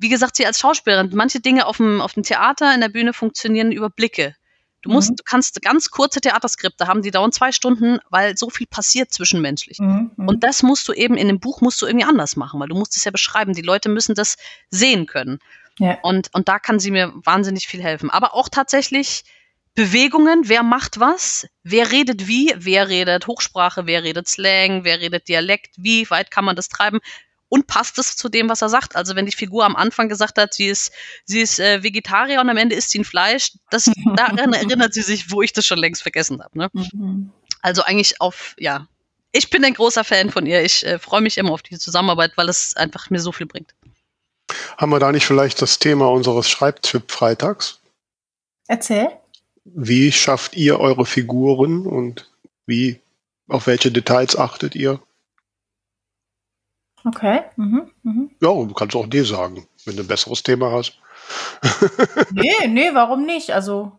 wie gesagt, sie als Schauspielerin, manche Dinge auf dem, auf dem Theater in der Bühne funktionieren über Blicke. Du musst, mhm. du kannst ganz kurze Theaterskripte haben, die dauern zwei Stunden, weil so viel passiert zwischenmenschlich. Mhm. mhm. Und das musst du eben in dem Buch musst du irgendwie anders machen, weil du musst es ja beschreiben. Die Leute müssen das sehen können. Ja. Und, und da kann sie mir wahnsinnig viel helfen. Aber auch tatsächlich Bewegungen, wer macht was, wer redet wie, wer redet Hochsprache, wer redet Slang, wer redet Dialekt, wie weit kann man das treiben und passt es zu dem, was er sagt. Also wenn die Figur am Anfang gesagt hat, sie ist, sie ist äh, Vegetarier und am Ende isst sie ein Fleisch, das, daran erinnert sie sich, wo ich das schon längst vergessen habe. Ne? Mhm. Also eigentlich auf, ja, ich bin ein großer Fan von ihr. Ich äh, freue mich immer auf diese Zusammenarbeit, weil es einfach mir so viel bringt.
Haben wir da nicht vielleicht das Thema unseres Schreibtipp-Freitags?
Erzähl.
Wie schafft ihr eure Figuren und wie, auf welche Details achtet ihr?
Okay. Mhm. Mhm.
Ja, du kannst auch dir sagen, wenn du ein besseres Thema hast.
nee, nee, warum nicht? Also,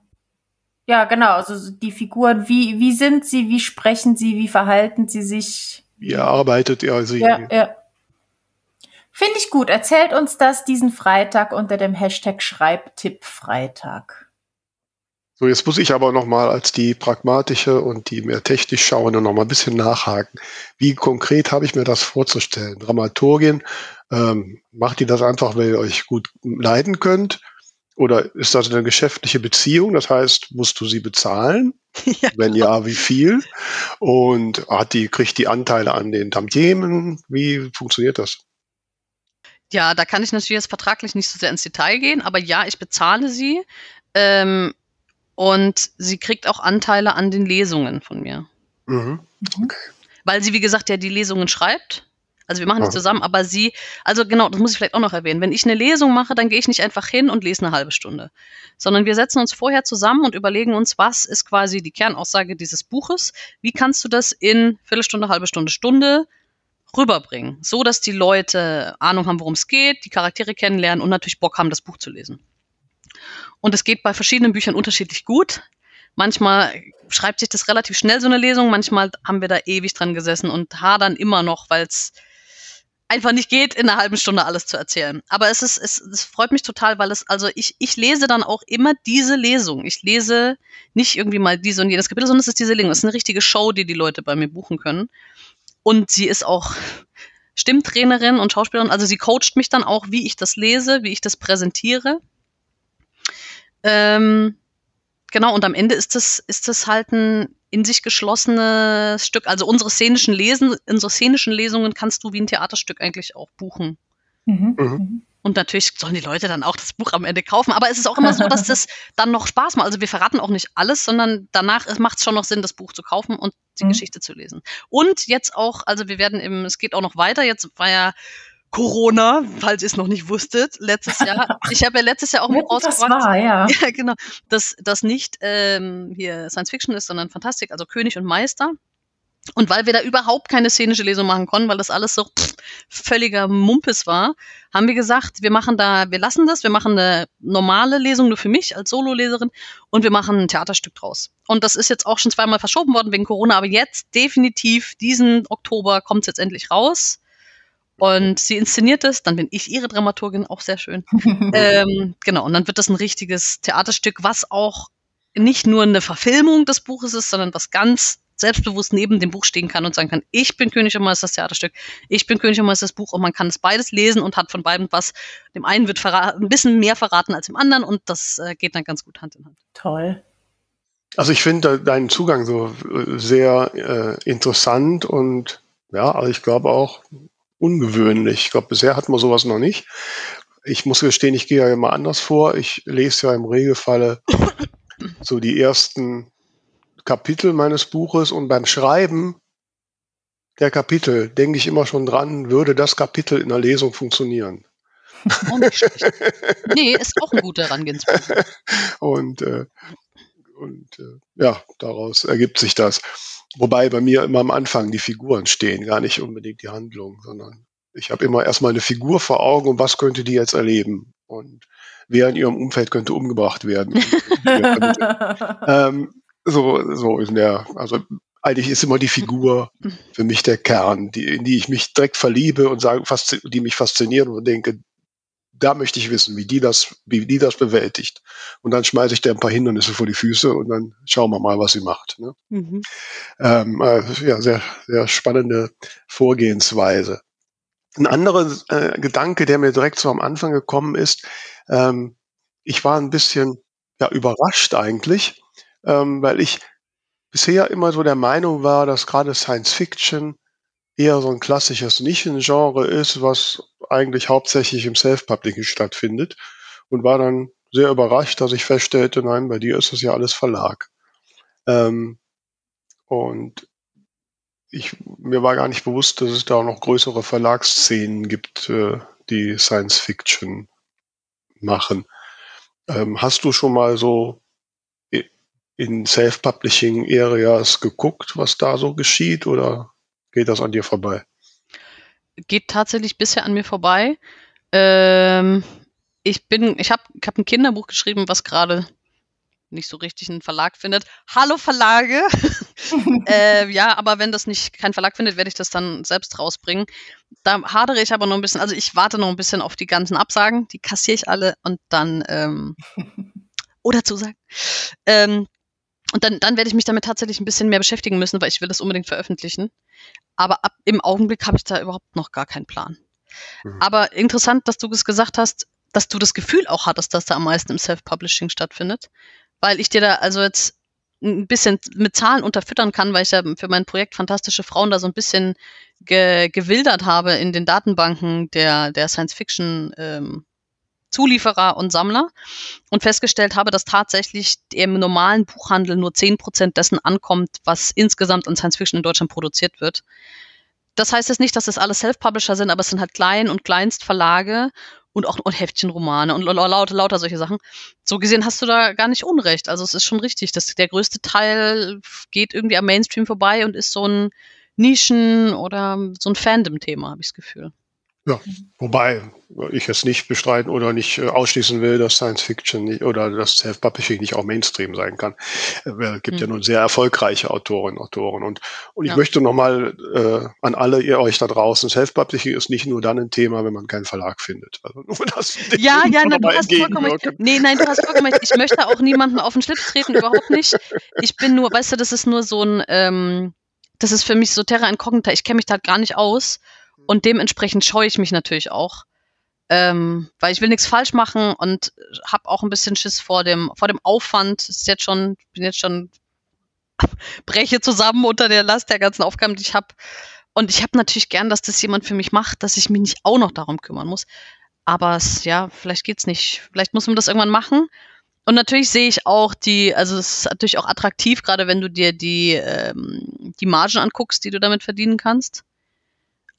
ja, genau. Also die Figuren, wie, wie sind sie, wie sprechen sie, wie verhalten sie sich?
Wie arbeitet ihr sie?
Ja, ja. Finde ich gut. Erzählt uns das diesen Freitag unter dem Hashtag Schreibtipp Freitag.
So, jetzt muss ich aber nochmal als die pragmatische und die mehr technisch schauende nochmal ein bisschen nachhaken. Wie konkret habe ich mir das vorzustellen? Dramaturgin, ähm, macht die das einfach, weil ihr euch gut leiden könnt? Oder ist das eine geschäftliche Beziehung? Das heißt, musst du sie bezahlen? Ja. Wenn ja, wie viel? Und hat die, kriegt die Anteile an den Tantiemen? Wie funktioniert das?
Ja, da kann ich natürlich jetzt vertraglich nicht so sehr ins Detail gehen, aber ja, ich bezahle sie. Ähm, und sie kriegt auch Anteile an den Lesungen von mir. Mhm. Okay. Weil sie, wie gesagt, ja die Lesungen schreibt. Also wir machen das zusammen, aber sie, also genau, das muss ich vielleicht auch noch erwähnen. Wenn ich eine Lesung mache, dann gehe ich nicht einfach hin und lese eine halbe Stunde, sondern wir setzen uns vorher zusammen und überlegen uns, was ist quasi die Kernaussage dieses Buches? Wie kannst du das in Viertelstunde, halbe Stunde, Stunde rüberbringen, so dass die Leute Ahnung haben, worum es geht, die Charaktere kennenlernen und natürlich Bock haben, das Buch zu lesen. Und es geht bei verschiedenen Büchern unterschiedlich gut. Manchmal schreibt sich das relativ schnell, so eine Lesung. Manchmal haben wir da ewig dran gesessen und hadern immer noch, weil es einfach nicht geht, in einer halben Stunde alles zu erzählen. Aber es ist, es, es freut mich total, weil es, also ich, ich lese dann auch immer diese Lesung. Ich lese nicht irgendwie mal diese und jenes Kapitel, sondern es ist diese Lesung. Es ist eine richtige Show, die die Leute bei mir buchen können. Und sie ist auch Stimmtrainerin und Schauspielerin. Also sie coacht mich dann auch, wie ich das lese, wie ich das präsentiere. Ähm, genau, und am Ende ist das, ist das halt ein in sich geschlossenes Stück. Also unsere szenischen Lesen, unsere szenischen Lesungen kannst du wie ein Theaterstück eigentlich auch buchen. Mhm. Mhm. Und natürlich sollen die Leute dann auch das Buch am Ende kaufen. Aber es ist auch immer so, dass das dann noch Spaß macht. Also wir verraten auch nicht alles, sondern danach macht es schon noch Sinn, das Buch zu kaufen und die mhm. Geschichte zu lesen. Und jetzt auch, also wir werden im, es geht auch noch weiter. Jetzt war ja Corona, falls ihr es noch nicht wusstet, letztes Jahr. Ich habe ja letztes Jahr auch mit
rausgebracht. Das war, ja.
ja, genau. Dass das nicht ähm, hier Science Fiction ist, sondern Fantastik, also König und Meister. Und weil wir da überhaupt keine szenische Lesung machen konnten, weil das alles so pff, völliger Mumpes war, haben wir gesagt, wir machen da, wir lassen das, wir machen eine normale Lesung nur für mich als Sololeserin und wir machen ein Theaterstück draus. Und das ist jetzt auch schon zweimal verschoben worden wegen Corona, aber jetzt definitiv diesen Oktober kommt es jetzt endlich raus. Und sie inszeniert es, dann bin ich ihre Dramaturgin, auch sehr schön. ähm, genau, und dann wird das ein richtiges Theaterstück, was auch nicht nur eine Verfilmung des Buches ist, sondern was ganz selbstbewusst neben dem Buch stehen kann und sagen kann, ich bin König und Meister das Theaterstück, ich bin König und Meister das Buch und man kann es beides lesen und hat von beidem was. Dem einen wird ein bisschen mehr verraten als dem anderen und das äh, geht dann ganz gut Hand in Hand.
Toll.
Also ich finde deinen Zugang so äh, sehr äh, interessant und ja, also ich glaube auch ungewöhnlich. Ich glaube, bisher hatten wir sowas noch nicht. Ich muss gestehen, ich gehe ja immer anders vor. Ich lese ja im Regelfalle so die ersten Kapitel meines Buches und beim Schreiben der Kapitel denke ich immer schon dran, würde das Kapitel in der Lesung funktionieren.
Oh, nicht schlecht. nee, ist auch ein guter Herangehensweise.
und äh, und äh, ja, daraus ergibt sich das. Wobei bei mir immer am Anfang die Figuren stehen, gar nicht unbedingt die Handlung, sondern ich habe immer erstmal eine Figur vor Augen und was könnte die jetzt erleben und wer in ihrem Umfeld könnte umgebracht werden. ähm, so, so in der, also eigentlich ist immer die Figur für mich der Kern, die, in die ich mich direkt verliebe und sage, die mich faszinieren und denke, da möchte ich wissen, wie die das, wie die das bewältigt. Und dann schmeiße ich dir ein paar Hindernisse vor die Füße und dann schauen wir mal, was sie macht. Ne? Mhm. Ähm, äh, ja, sehr, sehr spannende Vorgehensweise. Ein anderer äh, Gedanke, der mir direkt so am Anfang gekommen ist, ähm, ich war ein bisschen ja, überrascht eigentlich, ähm, weil ich bisher immer so der Meinung war, dass gerade Science Fiction eher so ein klassisches Nischengenre ist, was eigentlich hauptsächlich im Self-Publishing stattfindet und war dann sehr überrascht, dass ich feststellte, nein, bei dir ist das ja alles Verlag. Ähm, und ich, mir war gar nicht bewusst, dass es da auch noch größere Verlagsszenen gibt, äh, die Science Fiction machen. Ähm, hast du schon mal so in Self-Publishing Areas geguckt, was da so geschieht oder geht das an dir vorbei?
Geht tatsächlich bisher an mir vorbei. Ähm, ich bin, ich habe ich hab ein Kinderbuch geschrieben, was gerade nicht so richtig einen Verlag findet. Hallo Verlage! äh, ja, aber wenn das nicht kein Verlag findet, werde ich das dann selbst rausbringen. Da hadere ich aber noch ein bisschen, also ich warte noch ein bisschen auf die ganzen Absagen, die kassiere ich alle und dann ähm, oder Zusagen. Ähm, und dann, dann werde ich mich damit tatsächlich ein bisschen mehr beschäftigen müssen, weil ich will das unbedingt veröffentlichen. Aber ab, im Augenblick habe ich da überhaupt noch gar keinen Plan. Mhm. Aber interessant, dass du es gesagt hast, dass du das Gefühl auch hattest, dass da am meisten im Self-Publishing stattfindet. Weil ich dir da also jetzt ein bisschen mit Zahlen unterfüttern kann, weil ich ja für mein Projekt Fantastische Frauen da so ein bisschen ge gewildert habe in den Datenbanken der, der Science-Fiction ähm, Zulieferer und Sammler und festgestellt habe, dass tatsächlich im normalen Buchhandel nur zehn Prozent dessen ankommt, was insgesamt an Science Fiction in Deutschland produziert wird. Das heißt jetzt nicht, dass das alles Self-Publisher sind, aber es sind halt Klein- und Kleinstverlage und auch und Heftchenromane und lauter, lauter solche Sachen. So gesehen hast du da gar nicht Unrecht. Also es ist schon richtig, dass der größte Teil geht irgendwie am Mainstream vorbei und ist so ein Nischen- oder so ein Fandom-Thema, habe ich das Gefühl.
Ja, wobei ich es nicht bestreiten oder nicht äh, ausschließen will, dass Science Fiction nicht, oder dass Self-Publishing nicht auch Mainstream sein kann. Äh, es gibt mhm. ja nun sehr erfolgreiche Autorinnen und Autoren. Und, und ich ja. möchte nochmal äh, an alle ihr euch da draußen, Self-Publishing ist nicht nur dann ein Thema, wenn man keinen Verlag findet. Also nur
das ja, ja, na, du hast vollkommen. Nee, nein, du hast vollkommen. Ich möchte auch niemanden auf den Schlips treten, überhaupt nicht. Ich bin nur, weißt du, das ist nur so ein, ähm, das ist für mich so Terra Incognita. Ich kenne mich da gar nicht aus. Und dementsprechend scheue ich mich natürlich auch, ähm, weil ich will nichts falsch machen und habe auch ein bisschen Schiss vor dem vor dem Aufwand. ist jetzt schon, bin jetzt schon breche zusammen unter der Last der ganzen Aufgaben, die ich habe. Und ich habe natürlich gern, dass das jemand für mich macht, dass ich mich nicht auch noch darum kümmern muss. Aber es, ja, vielleicht geht's nicht. Vielleicht muss man das irgendwann machen. Und natürlich sehe ich auch die, also es ist natürlich auch attraktiv, gerade wenn du dir die, ähm, die Margen anguckst, die du damit verdienen kannst.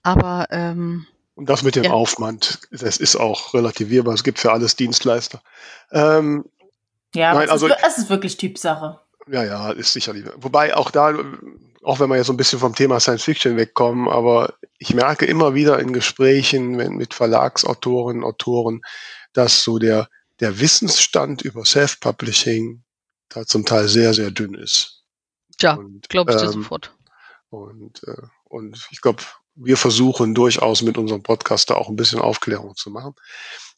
Aber ähm,
und das mit dem ja. Aufwand, das ist auch relativierbar. Es gibt für alles Dienstleister. Ähm,
ja, nein, es, also, ist, es ist wirklich Typsache.
Ja, ja, ist sicherlich. Wobei auch da, auch wenn wir jetzt so ein bisschen vom Thema Science Fiction wegkommen, aber ich merke immer wieder in Gesprächen mit Verlagsautoren, Autoren, dass so der, der Wissensstand über Self-Publishing da zum Teil sehr, sehr dünn ist.
Ja, glaube ich dir ähm, sofort.
Und, äh, und ich glaube, wir versuchen durchaus mit unserem Podcast da auch ein bisschen Aufklärung zu machen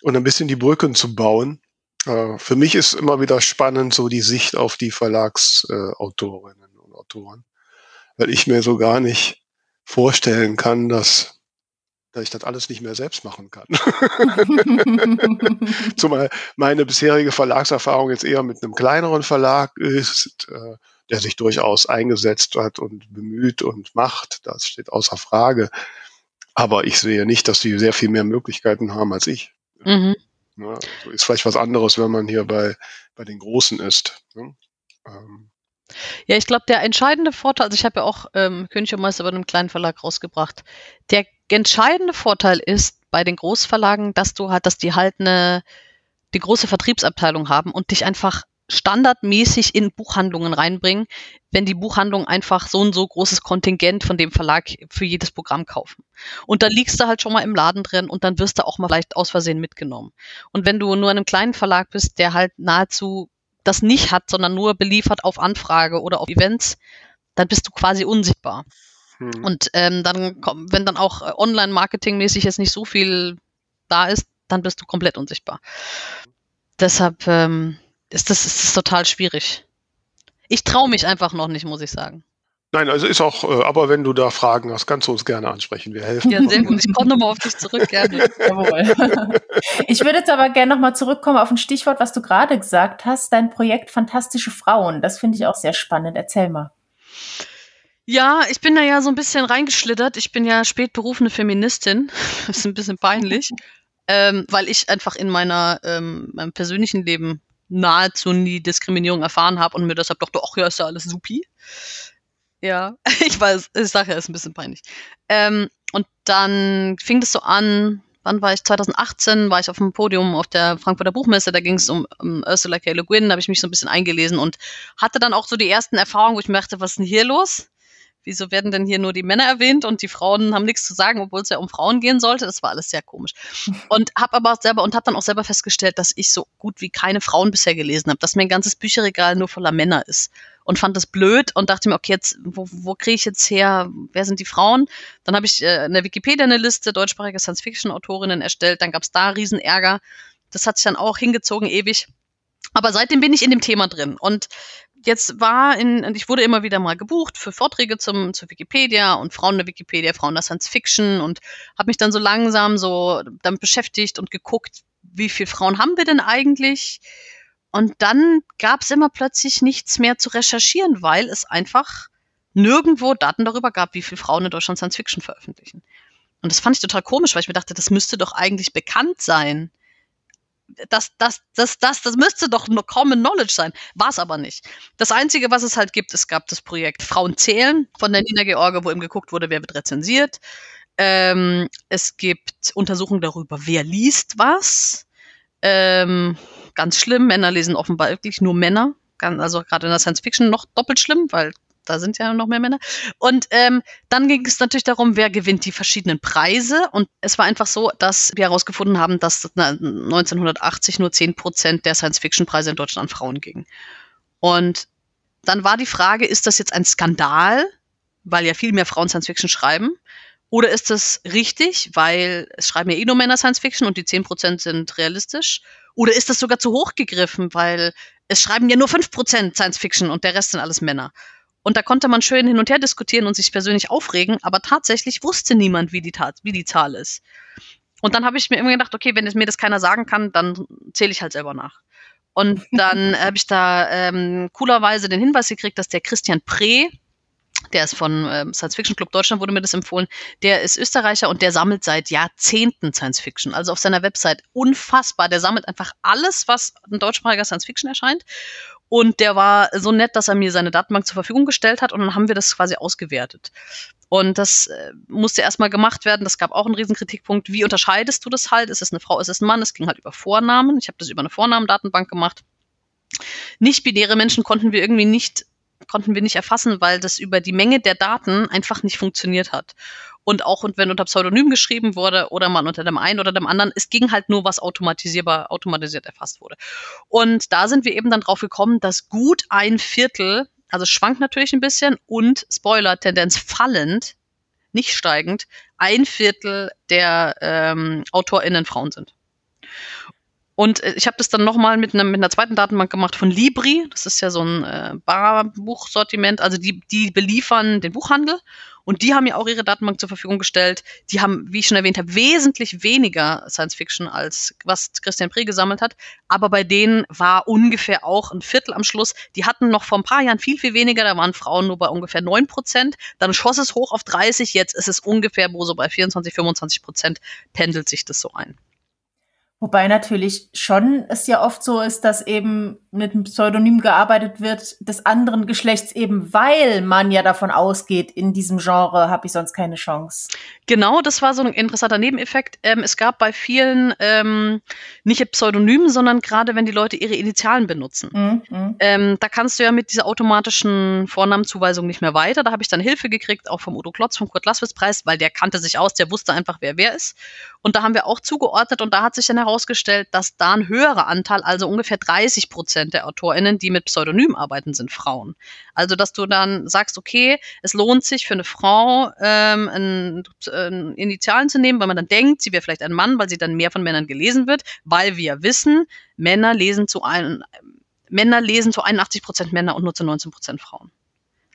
und ein bisschen die Brücken zu bauen. Äh, für mich ist immer wieder spannend so die Sicht auf die Verlagsautorinnen äh, und Autoren, weil ich mir so gar nicht vorstellen kann, dass dass ich das alles nicht mehr selbst machen kann. Zumal meine bisherige Verlagserfahrung jetzt eher mit einem kleineren Verlag ist, äh, der sich durchaus eingesetzt hat und bemüht und macht. Das steht außer Frage. Aber ich sehe nicht, dass die sehr viel mehr Möglichkeiten haben als ich. Mhm. Ja, so ist vielleicht was anderes, wenn man hier bei, bei den Großen ist. Ne? Ähm.
Ja, ich glaube, der entscheidende Vorteil, also ich habe ja auch ähm, König und Meister bei einem kleinen Verlag rausgebracht. Der entscheidende Vorteil ist bei den Großverlagen, dass du halt, dass die halt eine, die große Vertriebsabteilung haben und dich einfach standardmäßig in Buchhandlungen reinbringen, wenn die Buchhandlungen einfach so ein so großes Kontingent von dem Verlag für jedes Programm kaufen. Und dann liegst du halt schon mal im Laden drin und dann wirst du auch mal vielleicht aus Versehen mitgenommen. Und wenn du nur in einem kleinen Verlag bist, der halt nahezu das nicht hat, sondern nur beliefert auf Anfrage oder auf Events, dann bist du quasi unsichtbar. Hm. Und ähm, dann, wenn dann auch äh, online-marketing-mäßig jetzt nicht so viel da ist, dann bist du komplett unsichtbar. Deshalb ähm, ist, das, ist das total schwierig. Ich traue mich einfach noch nicht, muss ich sagen.
Nein, also ist auch, äh, aber wenn du da Fragen hast, kannst du uns gerne ansprechen. Wir helfen.
Ja, sehr gut. Ich komme nochmal auf dich zurück, gerne.
Jawohl. Ich würde jetzt aber gerne nochmal zurückkommen auf ein Stichwort, was du gerade gesagt hast, dein Projekt Fantastische Frauen. Das finde ich auch sehr spannend. Erzähl mal.
Ja, ich bin da ja so ein bisschen reingeschlittert. Ich bin ja spätberufene Feministin. Das ist ein bisschen peinlich, ähm, weil ich einfach in meiner, ähm, meinem persönlichen Leben nahezu nie Diskriminierung erfahren habe und mir deshalb dachte, ach ja, ist ja alles supi. Ja, ich weiß, ich sage ja, ist ein bisschen peinlich. Ähm, und dann fing das so an, wann war ich? 2018 war ich auf dem Podium auf der Frankfurter Buchmesse, da ging es um, um Ursula K. Le Guin, da habe ich mich so ein bisschen eingelesen und hatte dann auch so die ersten Erfahrungen, wo ich mir dachte, was ist denn hier los? Wieso werden denn hier nur die Männer erwähnt und die Frauen haben nichts zu sagen, obwohl es ja um Frauen gehen sollte. Das war alles sehr komisch. Und habe aber selber und habe dann auch selber festgestellt, dass ich so gut wie keine Frauen bisher gelesen habe, dass mein ganzes Bücherregal nur voller Männer ist und fand das blöd und dachte mir, okay, jetzt wo, wo kriege ich jetzt her? Wer sind die Frauen? Dann habe ich äh, in der Wikipedia eine Liste deutschsprachiger Science-Fiction-Autorinnen erstellt. Dann gab es da Riesenärger. Das hat sich dann auch hingezogen ewig. Aber seitdem bin ich in dem Thema drin und jetzt war in, ich wurde immer wieder mal gebucht für Vorträge zum, zu Wikipedia und Frauen der Wikipedia, Frauen der Science Fiction und habe mich dann so langsam so damit beschäftigt und geguckt, wie viele Frauen haben wir denn eigentlich? Und dann gab es immer plötzlich nichts mehr zu recherchieren, weil es einfach nirgendwo Daten darüber gab, wie viele Frauen in Deutschland Science Fiction veröffentlichen. Und das fand ich total komisch, weil ich mir dachte, das müsste doch eigentlich bekannt sein das, das, das, das, das müsste doch nur Common Knowledge sein. War es aber nicht. Das Einzige, was es halt gibt, es gab das Projekt Frauen zählen von der Nina George, wo eben geguckt wurde, wer wird rezensiert. Ähm, es gibt Untersuchungen darüber, wer liest was. Ähm, ganz schlimm, Männer lesen offenbar wirklich nur Männer. Also gerade in der Science Fiction noch doppelt schlimm, weil da sind ja noch mehr Männer. Und ähm, dann ging es natürlich darum, wer gewinnt die verschiedenen Preise. Und es war einfach so, dass wir herausgefunden haben, dass 1980 nur 10 Prozent der Science-Fiction-Preise in Deutschland an Frauen gingen. Und dann war die Frage, ist das jetzt ein Skandal, weil ja viel mehr Frauen Science-Fiction schreiben? Oder ist das richtig, weil es schreiben ja eh nur Männer Science-Fiction und die 10 Prozent sind realistisch? Oder ist das sogar zu hoch gegriffen, weil es schreiben ja nur 5 Prozent Science-Fiction und der Rest sind alles Männer? Und da konnte man schön hin und her diskutieren und sich persönlich aufregen, aber tatsächlich wusste niemand, wie die, Tat, wie die Zahl ist. Und dann habe ich mir immer gedacht, okay, wenn es mir das keiner sagen kann, dann zähle ich halt selber nach. Und dann habe ich da ähm, coolerweise den Hinweis gekriegt, dass der Christian Pre, der ist von ähm, Science Fiction Club Deutschland, wurde mir das empfohlen, der ist Österreicher und der sammelt seit Jahrzehnten Science Fiction. Also auf seiner Website unfassbar. Der sammelt einfach alles, was ein deutschsprachiger Science Fiction erscheint. Und der war so nett, dass er mir seine Datenbank zur Verfügung gestellt hat und dann haben wir das quasi ausgewertet. Und das äh, musste erstmal gemacht werden. Das gab auch einen riesen Kritikpunkt. Wie unterscheidest du das halt? Ist es eine Frau, ist es ein Mann? Es ging halt über Vornamen. Ich habe das über eine Vornamendatenbank gemacht. Nicht-binäre Menschen konnten wir irgendwie nicht, konnten wir nicht erfassen, weil das über die Menge der Daten einfach nicht funktioniert hat. Und auch und wenn unter Pseudonym geschrieben wurde oder man unter dem einen oder dem anderen, es ging halt nur, was automatisierbar, automatisiert erfasst wurde. Und da sind wir eben dann drauf gekommen, dass gut ein Viertel, also schwankt natürlich ein bisschen und Spoiler, Tendenz fallend, nicht steigend, ein Viertel der ähm, AutorInnen Frauen sind. Und äh, ich habe das dann nochmal mit, mit einer zweiten Datenbank gemacht von Libri. Das ist ja so ein äh, Barbuchsortiment. Also die, die beliefern den Buchhandel und die haben ja auch ihre Datenbank zur Verfügung gestellt. Die haben, wie ich schon erwähnt habe, wesentlich weniger Science Fiction als was Christian Pré gesammelt hat. Aber bei denen war ungefähr auch ein Viertel am Schluss. Die hatten noch vor ein paar Jahren viel, viel weniger. Da waren Frauen nur bei ungefähr neun Prozent. Dann schoss es hoch auf 30. Jetzt ist es ungefähr, wo so bei 24, 25 Prozent pendelt sich das so ein.
Wobei natürlich schon es ja oft so ist, dass eben mit einem Pseudonym gearbeitet wird des anderen Geschlechts, eben weil man ja davon ausgeht, in diesem Genre habe ich sonst keine Chance.
Genau, das war so ein interessanter Nebeneffekt. Ähm, es gab bei vielen ähm, nicht Pseudonymen, sondern gerade wenn die Leute ihre Initialen benutzen. Mhm, mhm. Ähm, da kannst du ja mit dieser automatischen Vornamenzuweisung nicht mehr weiter. Da habe ich dann Hilfe gekriegt, auch vom Udo Klotz, vom Kurt Laswitz Preis, weil der kannte sich aus, der wusste einfach, wer wer ist. Und da haben wir auch zugeordnet und da hat sich dann herausgestellt, dass da ein höherer Anteil, also ungefähr 30 Prozent der AutorInnen, die mit Pseudonym arbeiten, sind Frauen. Also, dass du dann sagst, okay, es lohnt sich für eine Frau, ähm, ein, ein Initialen zu nehmen, weil man dann denkt, sie wäre vielleicht ein Mann, weil sie dann mehr von Männern gelesen wird, weil wir wissen, Männer lesen zu ein, Männer lesen zu 81 Prozent Männer und nur zu 19 Prozent Frauen.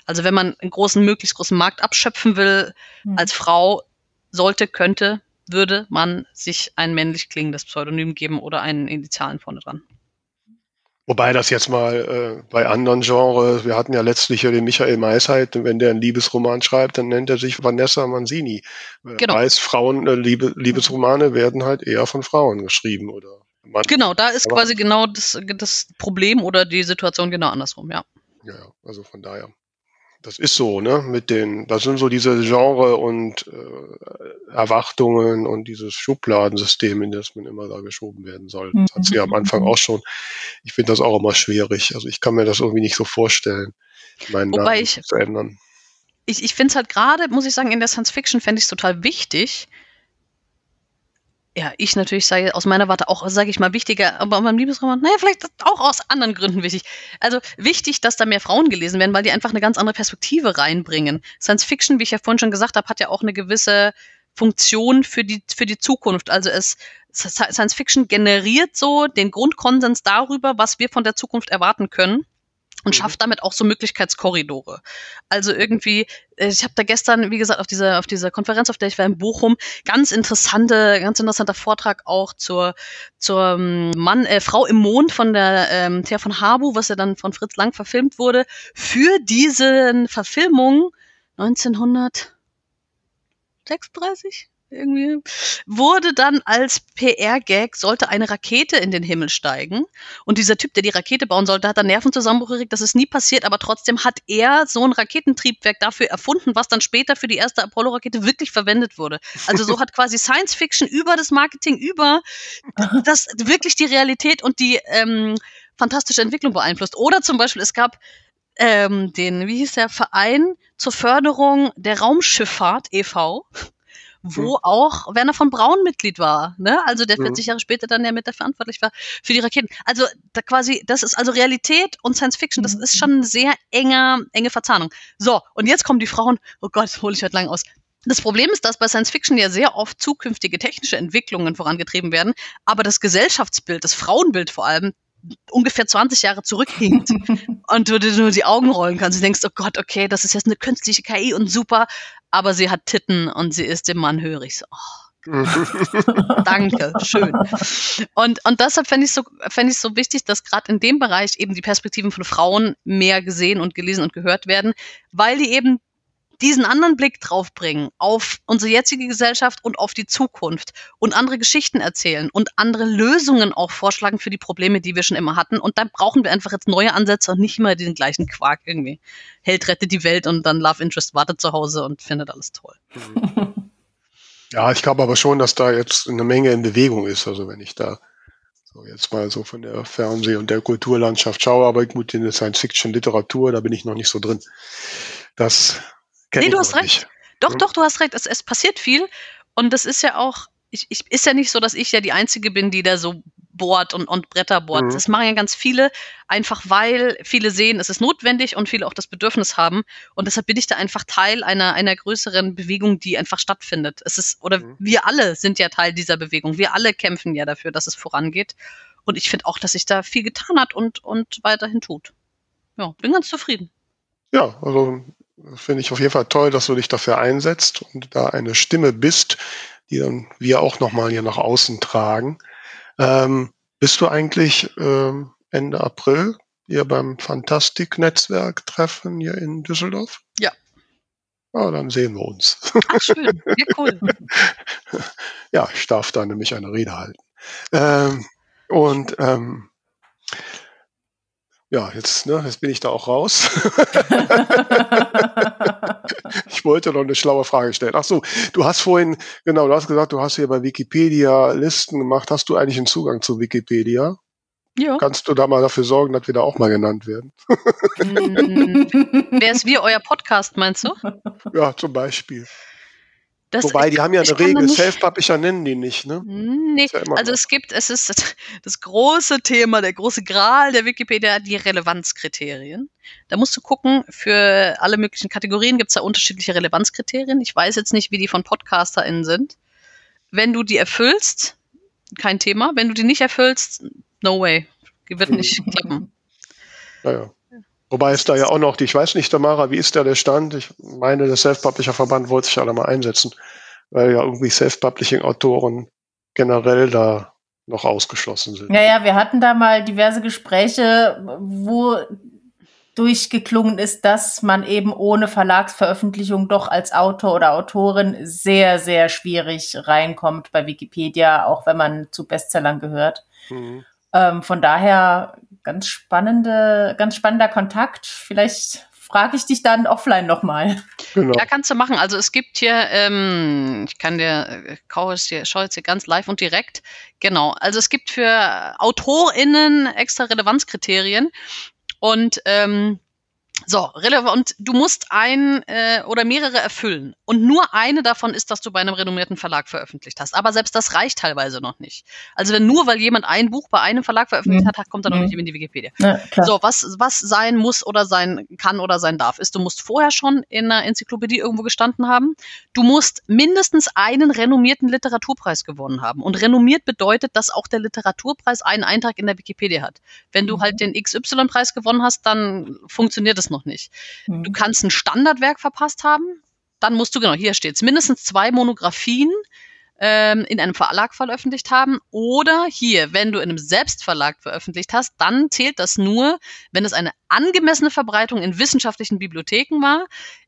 Also wenn man einen großen, möglichst großen Markt abschöpfen will, hm. als Frau sollte, könnte, würde man sich ein männlich klingendes Pseudonym geben oder einen Initialen vorne dran.
Wobei das jetzt mal äh, bei anderen Genres, wir hatten ja letztlich ja den Michael Maisheit, wenn der einen Liebesroman schreibt, dann nennt er sich Vanessa Manzini. Genau. Weiß, Frauen, äh, Liebe, Liebesromane werden halt eher von Frauen geschrieben, oder?
Mann. Genau, da ist quasi genau das, das Problem oder die Situation genau andersrum, ja.
Ja, also von daher das ist so, ne? Mit den, das sind so diese Genre und äh, Erwartungen und dieses Schubladensystem, in das man immer da geschoben werden soll. Das hat sie ja am Anfang auch schon. Ich finde das auch immer schwierig. Also ich kann mir das irgendwie nicht so vorstellen, meinen
Wobei Namen ich, zu ändern. Ich, ich finde es halt gerade, muss ich sagen, in der Science Fiction fände ich es total wichtig, ja, ich natürlich sage aus meiner Warte auch, sage ich mal, wichtiger, aber beim Liebesroman, naja, vielleicht auch aus anderen Gründen wichtig. Also wichtig, dass da mehr Frauen gelesen werden, weil die einfach eine ganz andere Perspektive reinbringen. Science Fiction, wie ich ja vorhin schon gesagt habe, hat ja auch eine gewisse Funktion für die, für die Zukunft. Also es, Science Fiction generiert so den Grundkonsens darüber, was wir von der Zukunft erwarten können und mhm. schafft damit auch so Möglichkeitskorridore. Also irgendwie, äh, ich habe da gestern, wie gesagt, auf dieser auf dieser Konferenz, auf der ich war in Bochum, ganz interessante, ganz interessanter Vortrag auch zur zur ähm, Mann, äh, Frau im Mond von der ähm, Thea von Habu, was ja dann von Fritz Lang verfilmt wurde, für diese Verfilmung 1936 irgendwie, wurde dann als PR-Gag, sollte eine Rakete in den Himmel steigen. Und dieser Typ, der die Rakete bauen sollte, hat dann Nervenzusammenbruch gekriegt. Das ist nie passiert, aber trotzdem hat er so ein Raketentriebwerk dafür erfunden, was dann später für die erste Apollo-Rakete wirklich verwendet wurde. Also so hat quasi Science Fiction über das Marketing, über das wirklich die Realität und die ähm, fantastische Entwicklung beeinflusst. Oder zum Beispiel, es gab ähm, den, wie hieß der, Verein zur Förderung der Raumschifffahrt e.V., wo mhm. auch Werner von Braun Mitglied war, ne? Also der 40 mhm. Jahre später dann ja mit der verantwortlich war für die Raketen. Also da quasi, das ist also Realität und Science Fiction, das ist schon eine sehr enge, enge Verzahnung. So, und jetzt kommen die Frauen, oh Gott, hole ich heute lang aus. Das Problem ist, dass bei Science Fiction ja sehr oft zukünftige technische Entwicklungen vorangetrieben werden, aber das Gesellschaftsbild, das Frauenbild vor allem, ungefähr 20 Jahre zurückhinkt und du dir nur die Augen rollen kannst. Du denkst, oh Gott, okay, das ist jetzt eine künstliche KI und super, aber sie hat Titten und sie ist dem Mann hörig. So, oh. Danke, schön. Und, und deshalb fände ich so, fände ich so wichtig, dass gerade in dem Bereich eben die Perspektiven von Frauen mehr gesehen und gelesen und gehört werden, weil die eben diesen anderen Blick drauf bringen auf unsere jetzige Gesellschaft und auf die Zukunft und andere Geschichten erzählen und andere Lösungen auch vorschlagen für die Probleme, die wir schon immer hatten. Und da brauchen wir einfach jetzt neue Ansätze und nicht immer den gleichen Quark irgendwie. Held rettet die Welt und dann Love Interest wartet zu Hause und findet alles toll.
Ja, ich glaube aber schon, dass da jetzt eine Menge in Bewegung ist. Also wenn ich da so jetzt mal so von der Fernseh- und der Kulturlandschaft schaue, aber gut, in der Science-Fiction-Literatur, da bin ich noch nicht so drin. Das kenne
Nee, du hast recht.
nicht.
Doch,
Hm?
doch, du hast recht. Es, es passiert viel. Und das ist ja auch, ich, ich, ist ja nicht so, dass ich ja die Einzige bin, die da so bohrt und, und Bretter bohrt.
Mhm.
Das machen ja ganz viele, einfach weil viele sehen, es ist notwendig und viele auch das Bedürfnis haben. Und deshalb bin ich da einfach Teil einer, einer größeren Bewegung, die einfach stattfindet. Es ist, oder
Mhm.
wir alle sind ja Teil dieser Bewegung. Wir alle kämpfen ja dafür, dass es vorangeht. Und ich finde auch, dass sich da viel getan hat und, und weiterhin tut. Ja, bin ganz zufrieden.
Ja, also finde ich auf jeden Fall toll, dass du dich dafür einsetzt und da eine Stimme bist, die dann wir auch nochmal hier nach außen tragen. Ähm, bist du eigentlich ähm, Ende April hier beim Fantastik-Netzwerk-Treffen hier in Düsseldorf?
Ja.
Ja, dann sehen wir uns.
Ach, schön. Ja, cool.
ja, ich darf da nämlich eine Rede halten. Ähm, und ähm, ja, jetzt, ne, jetzt bin ich da auch raus. ich wollte noch eine schlaue Frage stellen. Ach so, du hast vorhin, genau, du hast gesagt, du hast hier bei Wikipedia Listen gemacht. Hast du eigentlich einen Zugang zu Wikipedia?
Ja.
Kannst du da mal dafür sorgen, dass wir da auch mal genannt werden?
Mm, Wer ist wir, euer Podcast, meinst du?
Ja, zum Beispiel.
Das,
Wobei, die haben ja eine Regel, Self-Publisher nennen die nicht, ne?
Nee,
Ist ja
also
so.
es gibt, es ist das große Thema, der große Gral der Wikipedia, die Relevanzkriterien. Da musst du gucken, für alle möglichen Kategorien gibt es da unterschiedliche Relevanzkriterien. Ich weiß jetzt nicht, wie die von PodcasterInnen sind. Wenn du die erfüllst, kein Thema. Wenn du die nicht erfüllst, no way. Wird nicht klappen.
Naja. Wobei es da ja auch noch, die, ich weiß nicht, Tamara, wie ist da der Stand? Ich meine, der Self-Publisher-Verband wollte sich ja da mal einsetzen, weil ja irgendwie Self-Publishing-Autoren generell da noch ausgeschlossen sind.
Ja, ja, wir hatten da mal diverse Gespräche, wo durchgeklungen ist, dass man eben ohne Verlagsveröffentlichung doch als Autor oder Autorin sehr, sehr schwierig reinkommt bei Wikipedia, auch wenn man zu Bestsellern gehört.
Mhm.
Ähm, von daher ganz spannende, ganz spannender Kontakt. Vielleicht frage ich dich dann offline nochmal.
Genau.
Ja, kannst du machen. Also es gibt hier, ähm, ich kann dir, äh, schau es hier, schau jetzt hier ganz live und direkt. Genau. Also es gibt für AutorInnen extra Relevanzkriterien. Und ähm, so, relevant. Du musst ein äh, oder mehrere erfüllen. Und nur eine davon ist, dass du bei einem renommierten Verlag veröffentlicht hast. Aber selbst das reicht teilweise noch nicht. Also wenn nur, weil jemand ein Buch bei einem Verlag veröffentlicht
Mhm.
hat, kommt er noch
Mhm.
nicht in die Wikipedia.
Ja.
So, was, was sein muss oder sein kann oder sein darf, ist, du musst vorher schon in einer Enzyklopädie irgendwo gestanden haben. Du musst mindestens einen renommierten Literaturpreis gewonnen haben. Und renommiert bedeutet, dass auch der Literaturpreis einen Eintrag in der Wikipedia hat. Wenn du
Mhm.
halt den XY-Preis gewonnen hast, dann funktioniert es noch nicht.
Mhm.
Du kannst ein Standardwerk verpasst haben. Dann musst du, genau, hier steht's, mindestens zwei Monographien ähm, in einem Verlag veröffentlicht haben. Oder hier, wenn du in einem Selbstverlag veröffentlicht hast, dann zählt das nur, wenn es eine angemessene Verbreitung in wissenschaftlichen Bibliotheken war,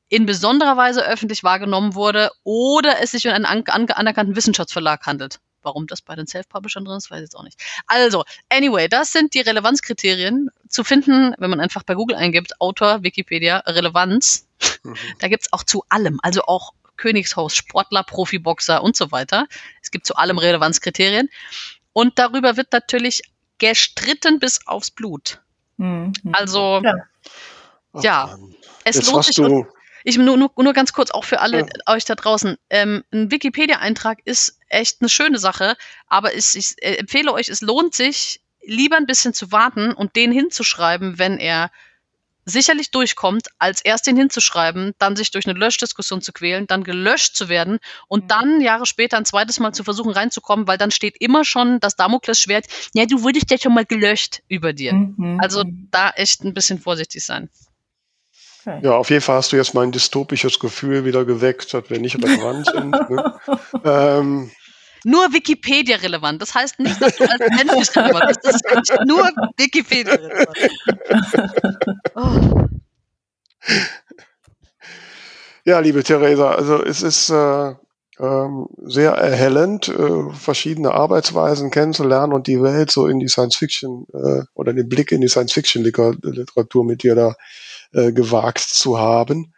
in besonderer Weise öffentlich wahrgenommen wurde oder es sich um einen an anerkannten Wissenschaftsverlag handelt. Warum das bei den Self-Publishern drin ist, weiß ich jetzt auch nicht. Also, anyway, das sind die Relevanzkriterien zu finden, wenn man einfach bei Google eingibt, Autor, Wikipedia, Relevanz.
Mhm.
Da gibt's auch zu allem, also auch Königshaus, Sportler, Profiboxer und so weiter. Es gibt zu allem Relevanzkriterien. Und darüber wird natürlich gestritten bis aufs Blut.
Mhm.
Also,
Ja.
Ach,
Ja. Es
Jetzt
lohnt
hast
sich
du,
Ich nur, nur, nur ganz kurz, auch für alle
Ja.
euch da draußen. Ähm, ein Wikipedia-Eintrag ist echt eine schöne Sache, aber es, ich äh, empfehle euch, es lohnt sich, lieber ein bisschen zu warten und den hinzuschreiben, wenn er sicherlich durchkommt, als erst den hinzuschreiben, dann sich durch eine Löschdiskussion zu quälen, dann gelöscht zu werden und
Mhm.
dann Jahre später ein zweites Mal zu versuchen reinzukommen, weil dann steht immer schon das Damoklesschwert, ja, du wurdest ja schon mal gelöscht über dir.
Mhm.
Also da echt ein bisschen vorsichtig sein.
Okay.
ja, auf jeden Fall hast du jetzt mein dystopisches Gefühl wieder geweckt, dass wir nicht relevant sind. Ne? ähm,
nur Wikipedia relevant. Das heißt nicht, dass du als Mensch nicht relevant bist. Das ist nur Wikipedia relevant. Oh.
Ja, liebe Theresa, also es ist äh, ähm, sehr erhellend, äh, verschiedene Arbeitsweisen kennenzulernen und die Welt so in die Science Fiction äh, oder den Blick in die Science Fiction Literatur mit dir da äh, gewagt zu haben.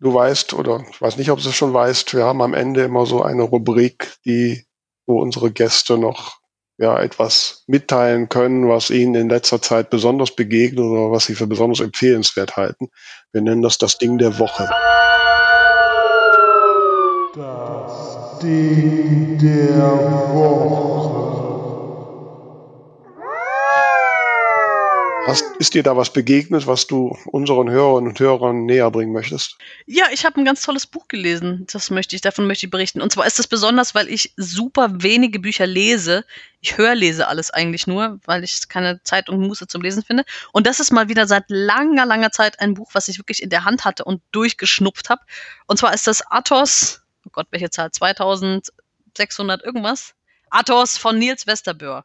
Du weißt, oder ich weiß nicht, ob du es schon weißt, wir haben am Ende immer so eine Rubrik, die, wo unsere Gäste noch ja, etwas mitteilen können, was Ihnen in letzter Zeit besonders begegnet oder was Sie für besonders empfehlenswert halten. Wir nennen das das Ding der Woche.
Das Ding der Woche.
Hast, ist dir da was begegnet, was du unseren Hörerinnen und Hörern näher bringen möchtest?
Ja, ich habe ein ganz tolles Buch gelesen. Das möchte ich, davon möchte ich berichten. Und zwar ist es besonders, weil ich super wenige Bücher lese. Ich hörlese alles eigentlich nur, weil ich keine Zeit und Muße zum Lesen finde. Und das ist mal wieder seit langer, langer Zeit ein Buch, was ich wirklich in der Hand hatte und durchgeschnupft habe. Und zwar ist das Athos, oh Gott, welche Zahl? 2600 irgendwas? Athos von Nils Westerböhr.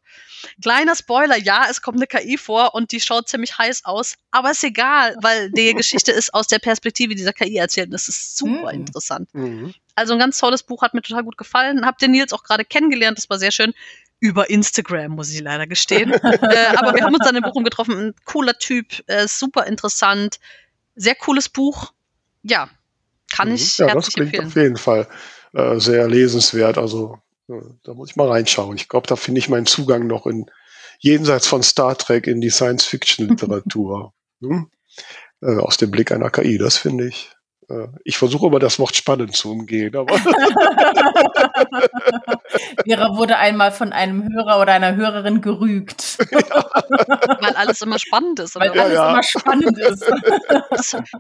Kleiner Spoiler, ja, es kommt eine KI vor und die schaut ziemlich heiß aus, aber ist egal, weil die Geschichte ist aus der Perspektive dieser KI erzählt und das ist super
Mhm.
interessant.
Mhm.
Also ein ganz tolles Buch, hat mir total gut gefallen. Hab den Nils auch gerade kennengelernt, das war sehr schön. Über Instagram, muss ich leider gestehen. äh, aber wir haben uns dann in Bochum getroffen. Ein cooler Typ, äh, super interessant, sehr cooles Buch. Ja, kann
Mhm.
ich
ja, das klingt
empfehlen.
auf jeden Fall äh, sehr lesenswert. Also da muss ich mal reinschauen. Ich glaube, da finde ich meinen Zugang noch in jenseits von Star Trek in die Science-Fiction-Literatur. hm? äh, aus dem Blick einer KI. Das finde ich. Äh, ich versuche immer das Wort spannend zu umgehen, aber
Vera wurde einmal von einem Hörer oder einer Hörerin gerügt,
Weil alles immer spannend ist.
weil?
Ja,
alles
ja.
immer spannend ist.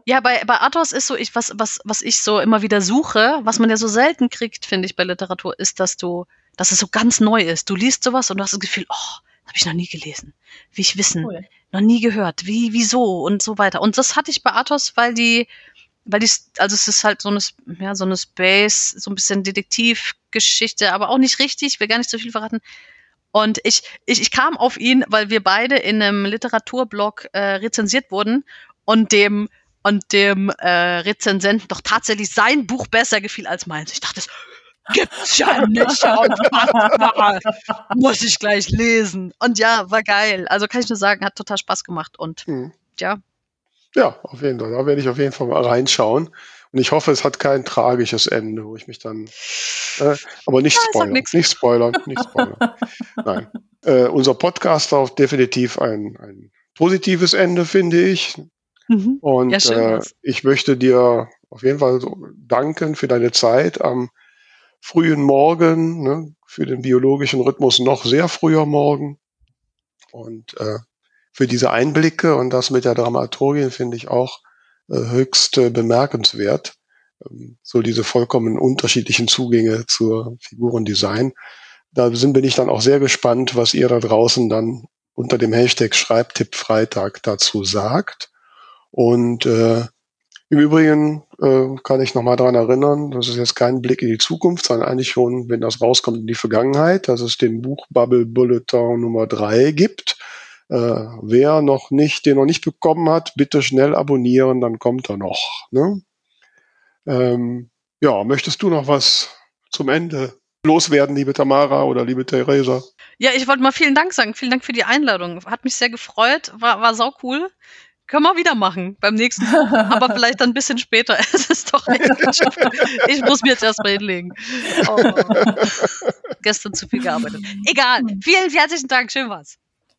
Ja, bei, bei Athos ist so, ich, was, was, was ich so immer wieder suche, was man ja so selten kriegt, finde ich, bei Literatur, ist, dass du, dass es so ganz neu ist. Du liest sowas und du hast das Gefühl, oh, habe ich noch nie gelesen. Wie ich wissen,
Cool.
noch nie gehört. Wie, wieso und so weiter. Und das hatte ich bei Athos, weil die, weil die, also es ist halt so eine, ja, so eine Space, so ein bisschen Detektivgeschichte, aber auch nicht richtig, ich will gar nicht so viel verraten. Und ich, ich, ich kam auf ihn, weil wir beide in einem Literaturblog äh, rezensiert wurden und dem und dem äh, Rezensenten doch tatsächlich sein Buch besser gefiel als meins. Ich dachte, das gibt's ja nicht. Unfassbar. Muss ich gleich lesen. Und ja, war geil. Also kann ich nur sagen, hat total Spaß gemacht. Und
hm.
ja,
ja, auf jeden Fall. Da werde ich auf jeden Fall mal reinschauen. Und ich hoffe, es hat kein tragisches Ende, wo ich mich dann. Äh, aber nicht
Ja,
spoilern. Nicht spoilern. Nicht spoilern. Nein. Äh, unser Podcast hat definitiv ein, ein positives Ende, finde ich.
mhm.
Und
Ja, schön
äh, ich möchte dir auf jeden Fall so danken für deine Zeit am frühen Morgen, ne, für den biologischen Rhythmus noch sehr früher Morgen. Und äh, für diese Einblicke und das mit der Dramaturgin finde ich auch äh, höchst äh, bemerkenswert. Ähm, so diese vollkommen unterschiedlichen Zugänge zur Figurendesign. Da sind, bin ich dann auch sehr gespannt, was ihr da draußen dann unter dem Hashtag Schreibtipp Freitag dazu sagt. Und äh, im Übrigen äh, kann ich nochmal daran erinnern, das ist jetzt kein Blick in die Zukunft, sondern eigentlich schon, wenn das rauskommt, in die Vergangenheit, dass es den Buchbubble Bulletin Nummer drei gibt. Äh, wer noch nicht, den noch nicht bekommen hat, bitte schnell abonnieren, dann kommt er noch. Ne? Ähm, ja, möchtest du noch was zum Ende loswerden, liebe Tamara oder liebe Theresa?
Ja, ich wollte mal vielen Dank sagen. Vielen Dank für die Einladung. Hat mich sehr gefreut. War, war sau cool. Können wir wieder machen beim nächsten Mal. Aber vielleicht dann ein bisschen später. Es ist doch echt. Ich muss mir jetzt erstmal hinlegen. Oh. Gestern zu viel gearbeitet. Egal. Vielen herzlichen Dank. Schön war's.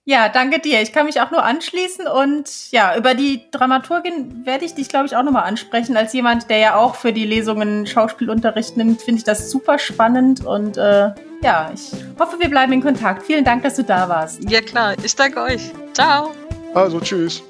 Ja, danke dir. Ich kann mich auch nur anschließen und ja, über die Dramaturgin werde ich dich, glaube ich, auch nochmal ansprechen. Als jemand, der ja auch für die Lesungen Schauspielunterricht nimmt, finde ich das super spannend und äh, ja, ich hoffe, wir bleiben in Kontakt. Vielen Dank, dass du da warst.
Ja, klar. Ich danke euch. Ciao.
Also, tschüss.